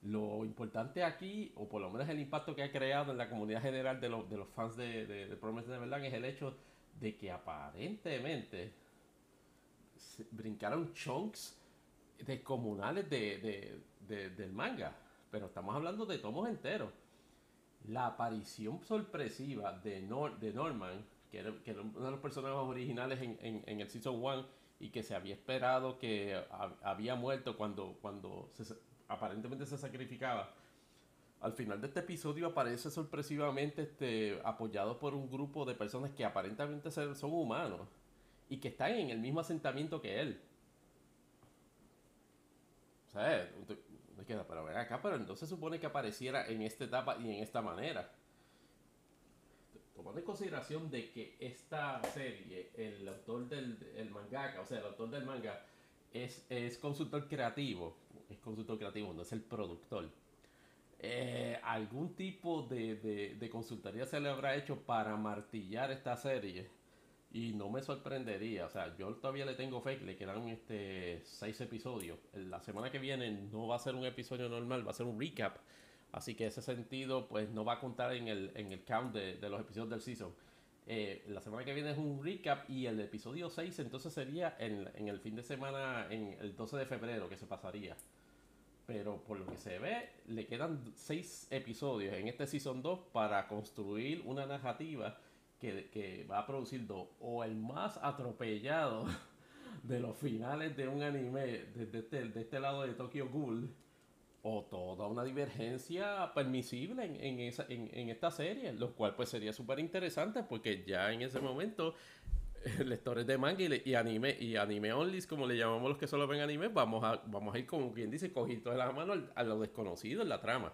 Lo importante aquí, o por lo menos el impacto que ha creado en la comunidad general de, los, de los fans de, de, de Promise Neverland, es el hecho de que aparentemente brincaron chunks descomunales de, de, del manga. Pero estamos hablando de tomos enteros. La aparición sorpresiva de, de Norman, que era, uno de los personajes originales en, en, en el Season 1 y que se había esperado que había muerto cuando, cuando aparentemente se sacrificaba. Al final de este episodio aparece sorpresivamente este, apoyado por un grupo de personas que aparentemente son humanos y que están en el mismo asentamiento que él. O sea, queda, pero ver acá, pero entonces supone que apareciera en esta etapa y en esta manera. Tomando en consideración de que esta serie, el autor del el mangaka, o sea, el autor del manga, es, es consultor creativo, es consultor creativo, no es el productor. Eh, algún tipo de, de, de, consultoría se le habrá hecho para martillar esta serie y no me sorprendería, o sea, yo todavía le tengo fe, le quedan este seis episodios. La semana que viene no va a ser un episodio normal, va a ser un recap. Así que ese sentido, pues no va a contar en el, en el count de, de los episodios del season. Eh, la semana que viene es un recap y el episodio 6 entonces sería en, en, el fin de semana, en el 12 de febrero que se pasaría. Pero por lo que se ve, le quedan 6 episodios en este Season 2 para construir una narrativa que, que va a producir dos. O el más atropellado de los finales de un anime desde este, de este lado de Tokyo Ghoul o toda una divergencia permisible en, en, esa, en, en esta serie, lo cual pues sería súper interesante porque ya en ese momento lectores de manga y, anime y anime only, como le llamamos los que solo ven anime, vamos a, vamos a ir como quien dice, cojito de la mano a lo desconocido en la trama.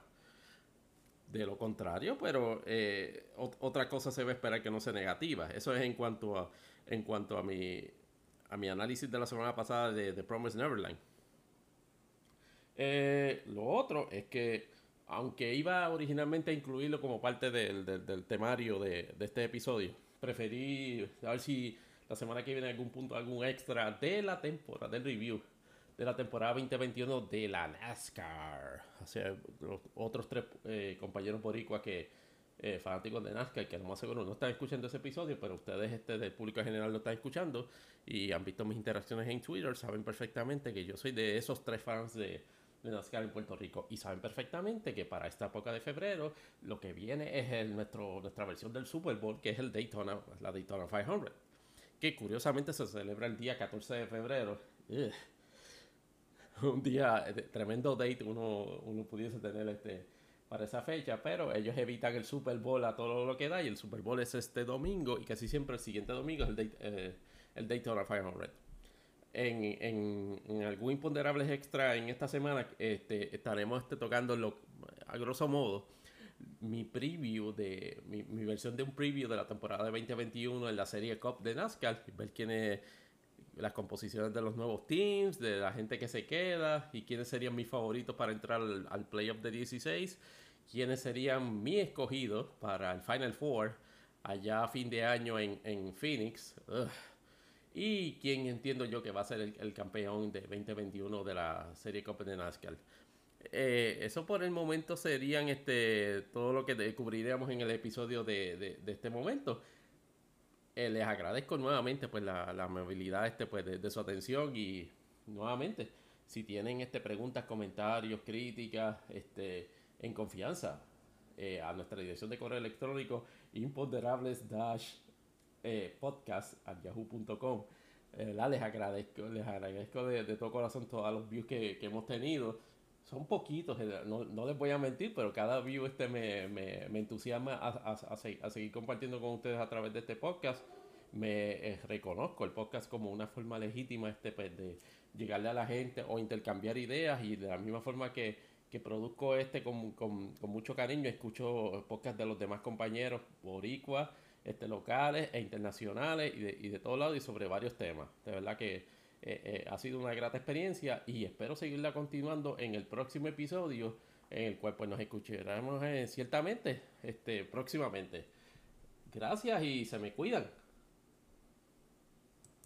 De lo contrario, pero eh, otra cosa se va a esperar que no sea negativa. Eso es en cuanto a, en cuanto a mi, a mi análisis de la semana pasada de The Promised Neverland. Eh, lo otro es que, aunque iba originalmente a incluirlo como parte del, del, temario de, este episodio, preferí a ver si la semana que viene algún punto, algún extra de la temporada, del review de la temporada 2021 de la NASCAR. O sea, los otros tres eh, compañeros boricuas que eh, fanáticos de NASCAR, que lo más seguro no están escuchando ese episodio, pero ustedes este del público en general lo están escuchando y han visto mis interacciones en Twitter, saben perfectamente que yo soy de esos tres fans de de NASCAR en Puerto Rico. Y saben perfectamente que para esta época de febrero lo que viene es el, nuestro, nuestra versión del Super Bowl, que es el Daytona, la Daytona 500. Que curiosamente se celebra el día 14 de febrero. Un día, tremendo date uno, uno pudiese tener este para esa fecha, pero ellos evitan el Super Bowl a todo lo que da y el Super Bowl es este domingo y casi siempre el siguiente domingo es el, eh, el Daytona 500 en, en, algún imponderables extra en esta semana este, estaremos este, tocando lo, a grosso modo mi preview de mi, mi, versión de un preview de la temporada de 2021 en la serie Cup de NASCAR. Ver quiénes las composiciones de los nuevos teams de la gente que se queda y quiénes serían mis favoritos para entrar al, playoff de 16 quiénes serían mis escogidos para el Final Four allá a fin de año en, en Phoenix. Ugh y quien entiendo yo que va a ser el, campeón de 2021 de la serie Copa de NASCAR. Eh, eso por el momento serían este todo lo que descubriríamos en el episodio de, de, este momento. Eh, les agradezco nuevamente pues la, la amabilidad este, pues, de, su atención y nuevamente si tienen este, preguntas, comentarios, críticas, este, en confianza eh, a nuestra dirección de correo electrónico imponderables dash eh, podcast a yahoo.com. Eh, les agradezco, les agradezco de, todo corazón todos los views que, hemos tenido. Son poquitos, eh, no, les voy a mentir, pero cada view este me, entusiasma a, seguir compartiendo con ustedes a través de este podcast. Me reconozco el podcast como una forma legítima este, pues, de llegarle a la gente o intercambiar ideas y de la misma forma que, que produzco este con, mucho cariño. Escucho podcast de los demás compañeros, boricuas, este, locales e internacionales y de, y de todos lados y sobre varios temas. De verdad que eh, eh, ha sido una grata experiencia y espero seguirla continuando en el próximo episodio en el cual pues nos escucharemos eh, ciertamente este, próximamente. Gracias y se me cuidan.